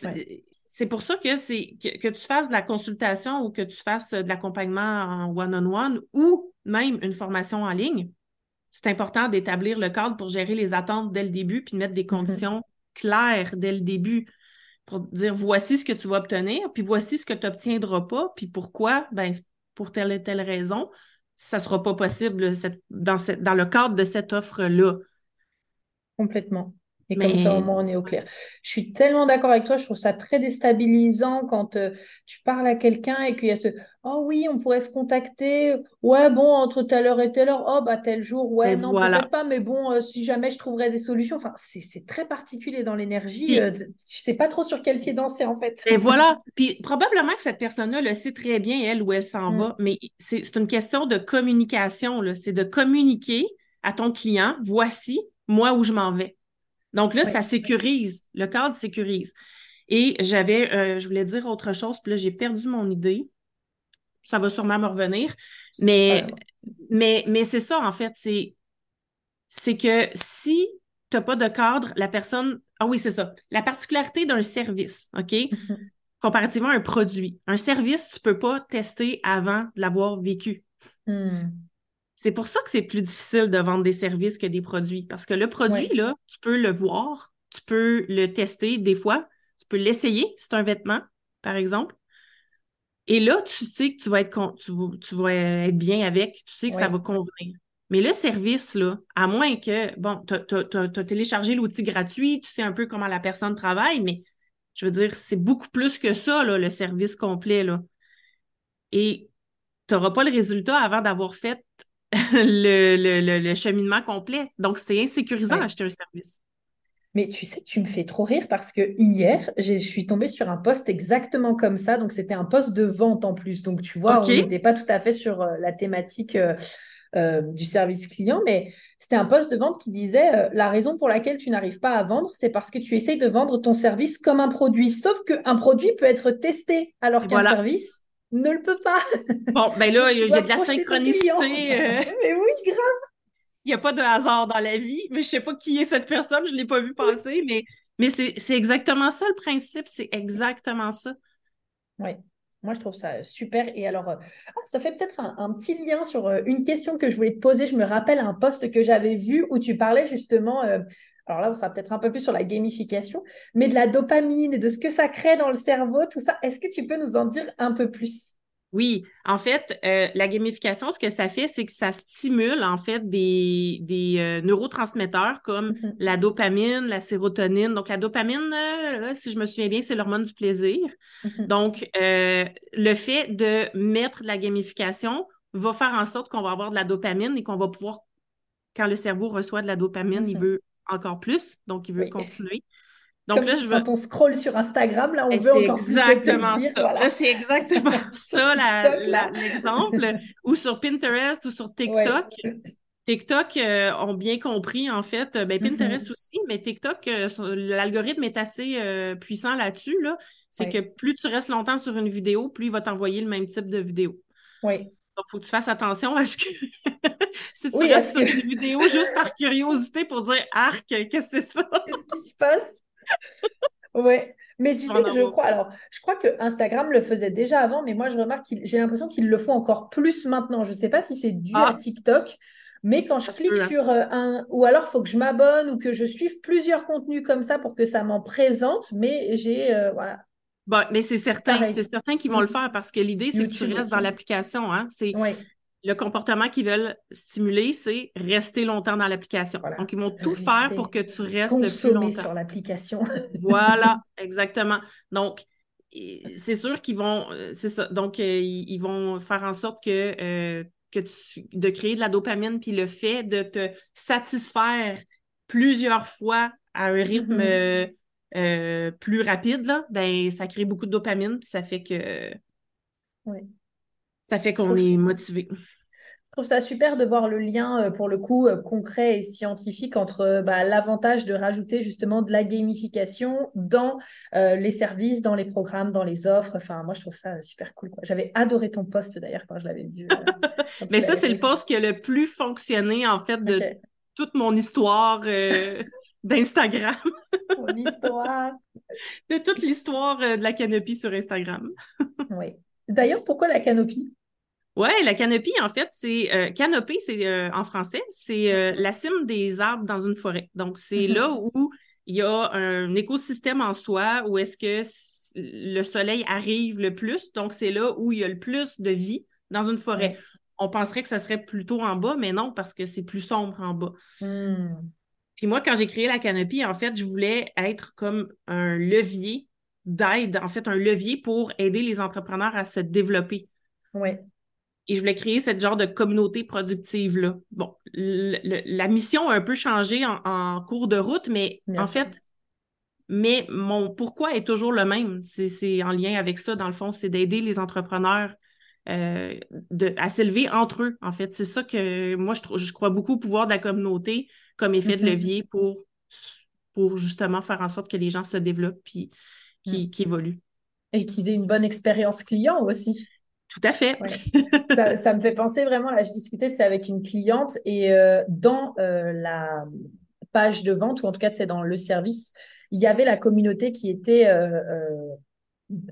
c'est pour ça que c'est que, tu fasses de la consultation ou que tu fasses de l'accompagnement en one-on-one ou même une formation en ligne c'est important d'établir le cadre pour gérer les attentes dès le début, puis mettre des mm-hmm. conditions claires dès le début pour dire voici ce que tu vas obtenir, puis voici ce que tu n'obtiendras pas, puis pourquoi, ben, pour telle et telle raison, ça ne sera pas possible dans, dans le cadre de cette offre-là. Complètement. Et comme ça, au moins, on est au clair. Je suis tellement d'accord avec toi. Je trouve ça très déstabilisant quand euh, tu parles à quelqu'un et qu'il y a ce Oh oui, on pourrait se contacter. Ouais, bon, entre telle heure et telle heure. Oh, bah, tel jour. Ouais, non, peut-être pas, mais bon, euh, si jamais je trouverais des solutions. Enfin, c'est très particulier dans l'énergie. Je euh, ne sais pas trop sur quel pied danser, en fait. Et voilà. Puis probablement que cette personne-là le sait très bien, elle, où elle s'en mm. va. Mais c'est une question de communication. C'est de communiquer à ton client voici moi où je m'en vais. Donc là, ça sécurise, le cadre sécurise. Et j'avais, euh, je voulais dire autre chose, puis là, j'ai perdu mon idée. Ça va sûrement me revenir. Mais, mais, mais c'est ça, en fait, c'est, c'est que si tu n'as pas de cadre, la personne. Ah oui, c'est ça. La particularité d'un service, OK? Comparativement à un produit. Un service, tu ne peux pas tester avant de l'avoir vécu. Hmm. C'est pour ça que c'est plus difficile de vendre des services que des produits. Parce que le produit, là, tu peux le voir, tu peux le tester des fois, tu peux l'essayer, c'est un vêtement, par exemple. Et là, tu sais que tu vas être, tu, tu vas être bien avec, tu sais que ça va convenir. Mais le service, là, à moins que, bon, tu as, téléchargé l'outil gratuit, tu sais un peu comment la personne travaille, mais je veux dire, c'est beaucoup plus que ça, là, le service complet. Là. Et tu n'auras pas le résultat avant d'avoir fait le, cheminement complet. Donc, c'était insécurisant d'acheter un service. Mais tu sais, tu me fais trop rire parce que hier, je suis tombée sur un poste exactement comme ça. Donc, c'était un poste de vente en plus. Donc, tu vois, on n'était pas tout à fait sur euh, la thématique euh, euh, du service client, mais c'était un poste de vente qui disait la raison pour laquelle tu n'arrives pas à vendre, c'est parce que tu essayes de vendre ton service comme un produit. Sauf qu'un produit peut être testé alors qu'un service ne le peut pas. Bon, ben là, il y a de la synchronicité. Euh. Mais oui, grave. Il n'y a pas de hasard dans la vie, mais je ne sais pas qui est cette personne, je ne l'ai pas vu passer, mais, mais c'est exactement ça le principe, c'est exactement ça. Oui. Moi, je trouve ça super. Et alors, euh, ah, ça fait peut-être un, petit lien sur euh, une question que je voulais te poser. Je me rappelle un post que j'avais vu où tu parlais justement, euh, alors là, on sera peut-être un peu plus sur la gamification, mais de la dopamine et de ce que ça crée dans le cerveau, tout ça. Est-ce que tu peux nous en dire un peu plus? Oui, en fait, euh, la gamification, ce que ça fait, c'est que ça stimule en fait des, des euh, neurotransmetteurs comme mm-hmm. la dopamine, la sérotonine. Donc, la dopamine, euh, si je me souviens bien, c'est l'hormone du plaisir. Mm-hmm. Donc, le fait de mettre de la gamification va faire en sorte qu'on va avoir de la dopamine et qu'on va pouvoir, quand le cerveau reçoit de la dopamine, il mm-hmm. veut encore plus, donc il veut continuer. Donc là, je quand on scrolle sur Instagram, là, on ben, veut encore exactement plus ça. c'est exactement ça l'exemple. ou sur Pinterest ou sur TikTok. TikTok euh, ont bien compris, en fait, ben, mm-hmm. Pinterest aussi, mais TikTok, euh, l'algorithme est assez euh, puissant là-dessus. Là. C'est que plus tu restes longtemps sur une vidéo, plus il va t'envoyer le même type de vidéo. Oui. Donc, il faut que tu fasses attention à ce que si tu restes sur une vidéo juste par curiosité pour dire Arc, qu'est-ce que c'est ça? Qu'est-ce qui se passe? ouais. Mais tu sais que je crois, alors je crois que Instagram le faisait déjà avant, mais moi je remarque qu'il, j'ai l'impression qu'ils le font encore plus maintenant. Je ne sais pas si c'est dû à ah. TikTok, mais quand je clique hein. sur euh, un, ou alors il faut que je m'abonne ou que je suive plusieurs contenus comme ça pour que ça m'en présente, mais j'ai euh, voilà. Bon, mais c'est certain, c'est certain qu'ils vont le mm. faire parce que l'idée c'est que tu restes dans l'application, hein. C'est le comportement qu'ils veulent stimuler, c'est rester longtemps dans l'application. Donc, ils vont tout faire pour que tu restes le plus longtemps. sur l'application. voilà, exactement. Donc, c'est sûr qu'ils vont, euh, c'est ça. Donc, euh, ils vont faire en sorte que, euh, que tu, de créer de la dopamine, puis le fait de te satisfaire plusieurs fois à un rythme mm-hmm. plus rapide, là, ben, ça crée beaucoup de dopamine, puis ça fait que. Oui. Ça fait qu'on est motivé. Je trouve ça super de voir le lien, euh, pour le coup, euh, concret et scientifique entre euh, bah, l'avantage de rajouter justement de la gamification dans les services, dans les programmes, dans les offres. Enfin, moi, je trouve ça super cool. J'avais adoré ton post d'ailleurs quand je l'avais vu. Mais ça, c'est le post qui a le plus fonctionné en fait de toute mon histoire d'Instagram. mon histoire. de toute l'histoire de la canopie sur Instagram. oui. D'ailleurs, pourquoi la canopie? Oui, la canopie, en fait, c'est euh, canopée, c'est euh, en français, c'est euh, la cime des arbres dans une forêt. Donc, c'est mm-hmm. là où il y a un écosystème en soi, où est-ce que le soleil arrive le plus. Donc, c'est là où il y a le plus de vie dans une forêt. On penserait que ça serait plutôt en bas, mais non, parce que c'est plus sombre en bas. Mm. Puis moi, quand j'ai créé la canopie, en fait, je voulais être comme un levier d'aide, en fait, un levier pour aider les entrepreneurs à se développer. Oui. Et je voulais créer cette genre de communauté productive-là. Bon, la mission a un peu changé en, cours de route, mais en fait, mais mon pourquoi est toujours le même. C'est en lien avec ça, dans le fond, c'est d'aider les entrepreneurs euh, de, à s'élever entre eux, en fait. C'est ça que moi, je, je, crois beaucoup au pouvoir de la communauté comme effet de mm-hmm. levier pour, pour justement faire en sorte que les gens se développent puis qui, mm. qui évoluent. Et qu'ils aient une bonne expérience client aussi. Tout à fait. ça, me fait penser vraiment, là, je discutais de ça avec une cliente et euh, dans euh, la page de vente, ou en tout cas, c'est dans le service, il y avait la communauté qui était euh,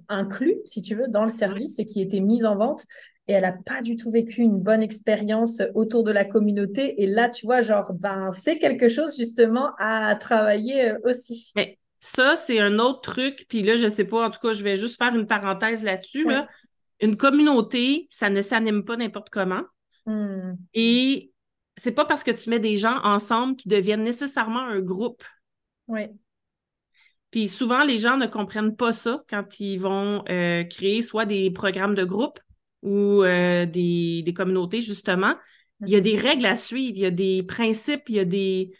inclus, si tu veux, dans le service et qui était mise en vente. Et elle n'a pas du tout vécu une bonne expérience autour de la communauté. Et là, tu vois, genre, ben, c'est quelque chose justement à travailler aussi. Mais ça, c'est un autre truc. Puis là, je ne sais pas, en tout cas, je vais juste faire une parenthèse là-dessus. Là une communauté, ça ne s'anime pas n'importe comment. Hmm. Et c'est pas parce que tu mets des gens ensemble qui deviennent nécessairement un groupe. Oui. Puis souvent, les gens ne comprennent pas ça quand ils vont euh, créer soit des programmes de groupe ou euh, des, communautés, justement. Il y a des règles à suivre, il y a des principes, il y a des.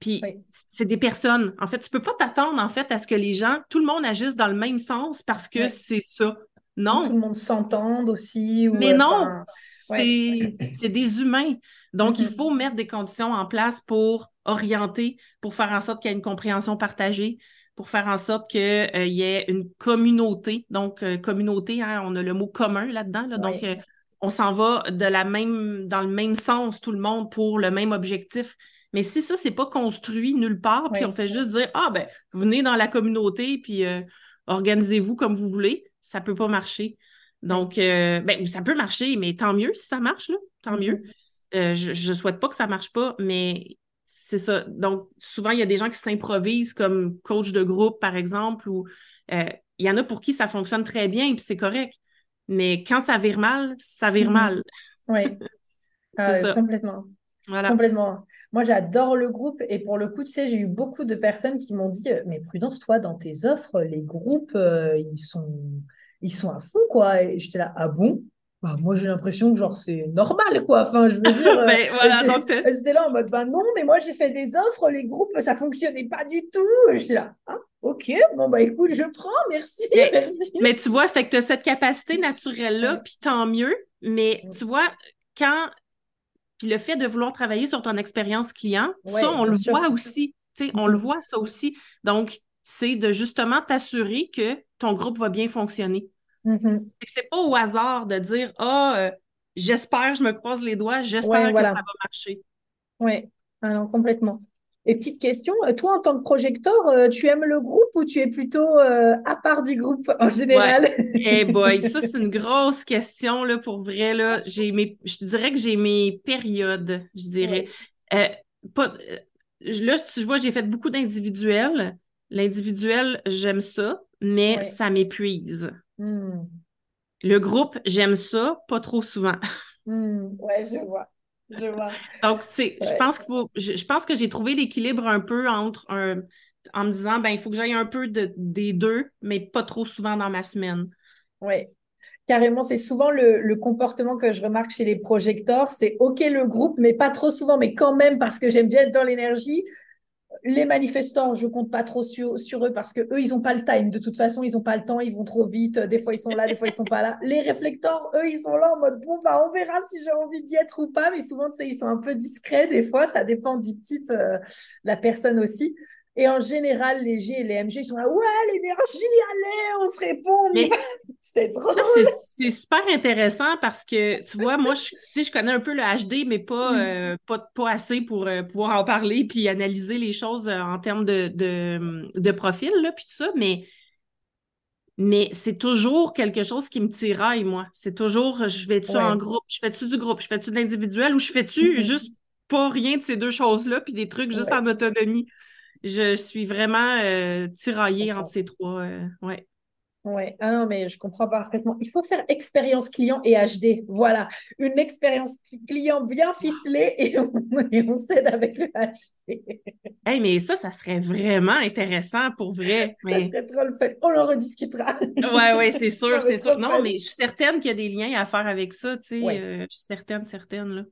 Puis c'est des personnes. En fait, tu peux pas t'attendre, en fait, à ce que les gens, tout le monde agisse dans le même sens parce que c'est ça. Non. Tout le monde s'entende aussi. Mais non, c'est des humains. Donc, il mm-hmm. faut mettre des conditions en place pour orienter, pour faire en sorte qu'il y ait une compréhension partagée, pour faire en sorte qu'il euh, y ait une communauté. Donc, euh, communauté, hein, on a le mot commun là-dedans. Donc, euh, on s'en va de la même, dans le même sens, tout le monde, pour le même objectif. Mais si ça, c'est pas construit nulle part, puis on fait juste dire Ah, ben, venez dans la communauté, puis organisez-vous comme vous voulez, ça peut pas marcher. Donc, ben, ça peut marcher, mais tant mieux si ça marche, là, tant mieux. Mm-hmm. je ne souhaite pas que ça marche pas, mais c'est ça. Donc, souvent, il y a des gens qui s'improvisent comme coach de groupe, par exemple, ou euh, il y en a pour qui ça fonctionne très bien, puis c'est correct. Mais quand ça vire mal, ça vire mm-hmm. mal. Oui. Ah c'est ça. Complètement. Voilà. Complètement. Moi, j'adore le groupe et pour le coup, tu sais, j'ai eu beaucoup de personnes qui m'ont dit euh, Mais prudence, toi, dans tes offres, les groupes, euh, ils, sont... ils sont à fond, quoi. Et j'étais là Ah bon? Bah, moi j'ai l'impression que genre c'est normal quoi. Enfin, je veux dire, voilà, c'était là en mode bah non, mais moi j'ai fait des offres, les groupes ça fonctionnait pas du tout. J'étais là, ah, ok, bon bah écoute, je prends, merci, mais, merci. Mais tu vois, fait que tu as cette capacité naturelle là, puis tant mieux. Mais tu vois, quand puis le fait de vouloir travailler sur ton expérience client, ça on le voit aussi. Tu sais, on le voit ça aussi. Donc c'est de justement t'assurer que ton groupe va bien fonctionner. Mm-hmm. C'est pas au hasard de dire Ah, oh, j'espère, je me croise les doigts, j'espère que ça va marcher. Oui, alors complètement. Et petite question, euh, toi en tant que projecteur, euh, tu aimes le groupe ou tu es plutôt à part du groupe en général? Eh boy, ça c'est une grosse question là, pour vrai. Là. J'ai mes, je dirais que j'ai mes périodes, je dirais. pas, là, tu vois, j'ai fait beaucoup d'individuels. L'individuel, j'aime ça, mais ça m'épuise. Hmm. Le groupe, j'aime ça, pas trop souvent. Hmm. Ouais, je vois. Je vois. Donc, je pense qu'il faut, je, pense que j'ai trouvé l'équilibre un peu entre un, en me disant, ben, il faut que j'aille un peu de, des deux, mais pas trop souvent dans ma semaine. Oui. Carrément, c'est souvent le, le, comportement que je remarque chez les projecteurs. C'est OK le groupe, mais pas trop souvent, mais quand même parce que j'aime bien être dans l'énergie les manifestants, je compte pas trop sur, eux parce que eux, ils ont pas le time. De toute façon, ils ont pas le temps, ils vont trop vite. Des fois, ils sont là, des fois, ils sont pas là. Les réflecteurs, eux, ils sont là en mode bon, bah, on verra si j'ai envie d'y être ou pas. Mais souvent, tu sais, ils sont un peu discrets. Des fois, ça dépend du type euh, de la personne aussi. Et en général, les G et les MG, ils sont là, ouais, l'énergie, allez, on se répond. C'était trop C'est super intéressant parce que, tu vois, moi, je, je connais un peu le HD, mais pas, mm. euh, pas, pas, assez pour euh, pouvoir en parler puis analyser les choses euh, en termes de, de, de profil, là, puis tout ça. Mais, mais c'est toujours quelque chose qui me tiraille, moi. C'est toujours, je fais-tu en groupe, je fais-tu du groupe, je fais-tu de l'individuel ou je fais-tu juste pas rien de ces deux choses-là, puis des trucs juste en autonomie? Je suis vraiment euh, tiraillée entre ces trois. Euh, ouais. Oui, ah non, mais je comprends parfaitement. Il faut faire expérience client et HD. Voilà, une expérience client bien ficelée et on, on s'aide avec le HD. hey, mais ça, ça serait vraiment intéressant pour vrai. Ça serait trop le fait. On en rediscutera. oui, oui, c'est sûr, c'est sûr. Non, mais je suis certaine qu'il y a des liens à faire avec ça, tu sais. Euh, je suis certaine, certaine, là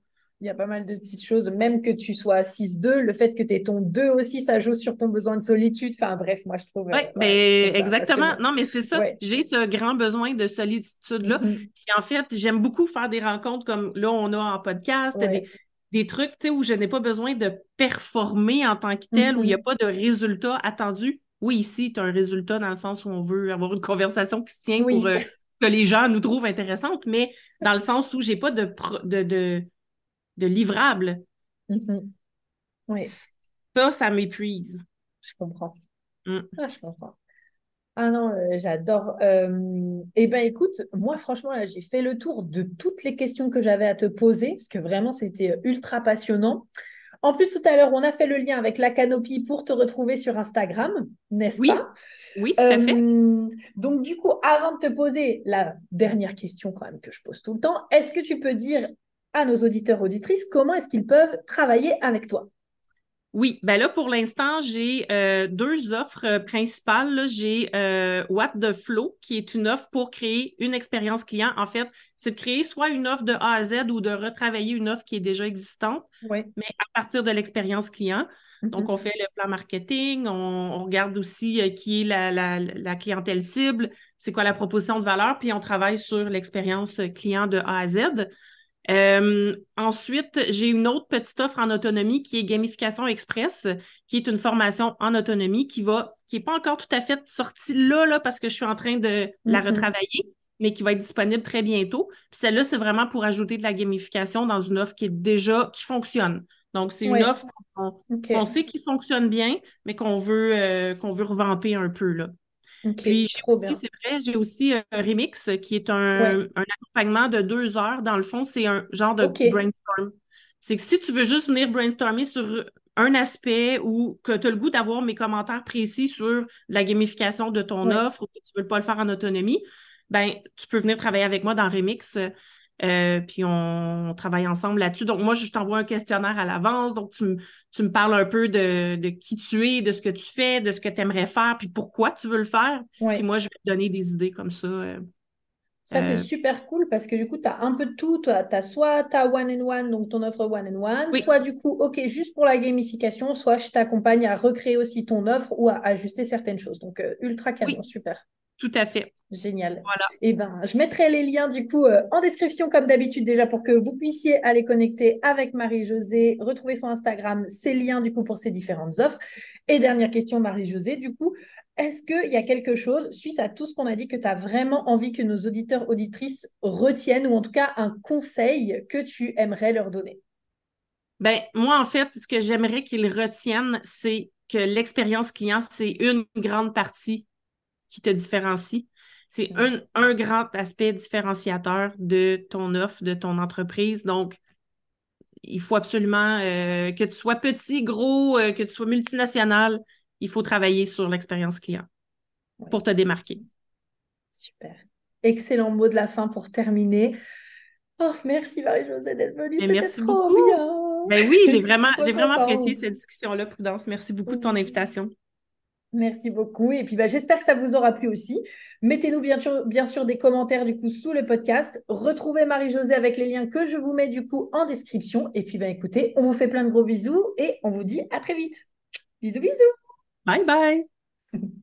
il y a pas mal de petites choses, même que tu sois 6-2, le fait que tu aies ton 2 aussi, ça joue sur ton besoin de solitude. Enfin bref, moi je trouve. Oui, euh, mais exactement. Non, mais c'est ça. J'ai ce grand besoin de solitude-là. Mm-hmm. Puis en fait, j'aime beaucoup faire des rencontres comme là, on a en podcast, des, des, trucs où je n'ai pas besoin de performer en tant que tel, où il n'y a mm-hmm. pas de résultat attendu. Oui, ici, tu as un résultat dans le sens où on veut avoir une conversation qui se tient pour euh, que les gens nous trouvent intéressantes, mais dans le sens où j'ai pas de, de, de de livrables. Mm-hmm. Oui. Ça, ça m'épuise. Je comprends. Mm. Ah, je comprends. Ah non, euh, j'adore. Euh, eh bien, écoute, moi, franchement, j'ai fait le tour de toutes les questions que j'avais à te poser, parce que vraiment, c'était ultra passionnant. En plus, tout à l'heure, on a fait le lien avec la canopie pour te retrouver sur Instagram, n'est-ce pas? Oui, tout à fait. Euh, donc, du coup, avant de te poser la dernière question quand même que je pose tout le temps, est-ce que tu peux dire à nos auditeurs auditrices comment est-ce qu'ils peuvent travailler avec toi? Oui, ben là, pour l'instant, j'ai euh, deux offres euh, principales. J'ai euh, What the Flow, qui est une offre pour créer une expérience client. En fait, c'est de créer soit une offre de A à Z ou de retravailler une offre qui est déjà existante, mais à partir de l'expérience client. Donc, mm-hmm. on fait le plan marketing, on, regarde aussi qui est la, la clientèle cible, c'est quoi la proposition de valeur, puis on travaille sur l'expérience client de A à Z. Euh, ensuite, j'ai une autre petite offre en autonomie qui est Gamification Express, qui est une formation en autonomie qui va qui n'est pas encore tout à fait sortie là, là, parce que je suis en train de la Mhm. retravailler, mais qui va être disponible très bientôt. Puis celle-là, c'est vraiment pour ajouter de la gamification dans une offre qui est déjà, qui fonctionne. Donc, c'est une offre qu'on sait qui fonctionne bien, mais qu'on veut, euh, qu'on veut revamper un peu, là. Ok, Puis aussi, c'est vrai, j'ai aussi euh, Remix, qui est Ouais. un, un accompagnement de deux heures. Dans le fond, c'est un genre de Ok. brainstorm. C'est que si tu veux juste venir brainstormer sur un aspect ou que tu as le goût d'avoir mes commentaires précis sur la gamification de ton Ouais. offre ou que tu veux pas le faire en autonomie, ben tu peux venir travailler avec moi dans Remix. Euh, puis on, on travaille ensemble là-dessus. Donc, moi, je t'envoie un questionnaire à l'avance. Donc, tu, me- tu me parles un peu de, de qui tu es, de ce que tu fais, de ce que tu aimerais faire, puis pourquoi tu veux le faire. Puis Ouais. moi, je vais te donner des idées comme ça. euh, Ça, c'est euh, super cool parce que du coup, tu as un peu de tout. Tu as, soit ta one and one, donc ton offre one and one, oui, soit du coup, OK, juste pour la gamification, soit je t'accompagne à recréer aussi ton offre ou à ajuster certaines choses. Donc, ultra canon, oui, super. Tout à fait. Génial. Voilà. Eh ben, je mettrai les liens du coup euh, en description comme d'habitude déjà pour que vous puissiez aller connecter avec Marie-Josée, retrouver son Instagram, ses liens du coup pour ses différentes offres. Et dernière question Marie-Josée, du coup, est-ce qu'il y a quelque chose, suite à tout ce qu'on a dit, que tu as vraiment envie que nos auditeurs, auditrices retiennent ou en tout cas un conseil que tu aimerais leur donner? Ben, moi, en fait, ce que j'aimerais qu'ils retiennent, c'est que l'expérience client, c'est une grande partie qui te différencie. C'est un, un grand aspect différenciateur de ton offre, de ton entreprise. Donc, il faut absolument euh, que tu sois petit, gros, euh, que tu sois multinational, il faut travailler sur l'expérience client Ouais. pour te démarquer. Super. Excellent mot de la fin pour terminer. Oh, merci Marie-Josée d'être venue, c'était merci trop beaucoup. bien. Ben oui, j'ai vraiment, j'ai vraiment apprécié cette discussion-là, Prudence. Merci beaucoup de ton invitation. Merci beaucoup. Et puis, bah, j'espère que ça vous aura plu aussi. Mettez-nous bien sûr, bien sûr des commentaires du coup sous le podcast. Retrouvez Marie-Josée avec les liens que je vous mets du coup en description. Et puis, bah, écoutez, on vous fait plein de gros bisous et on vous dit à très vite. Bisous, bisous. Bye bye!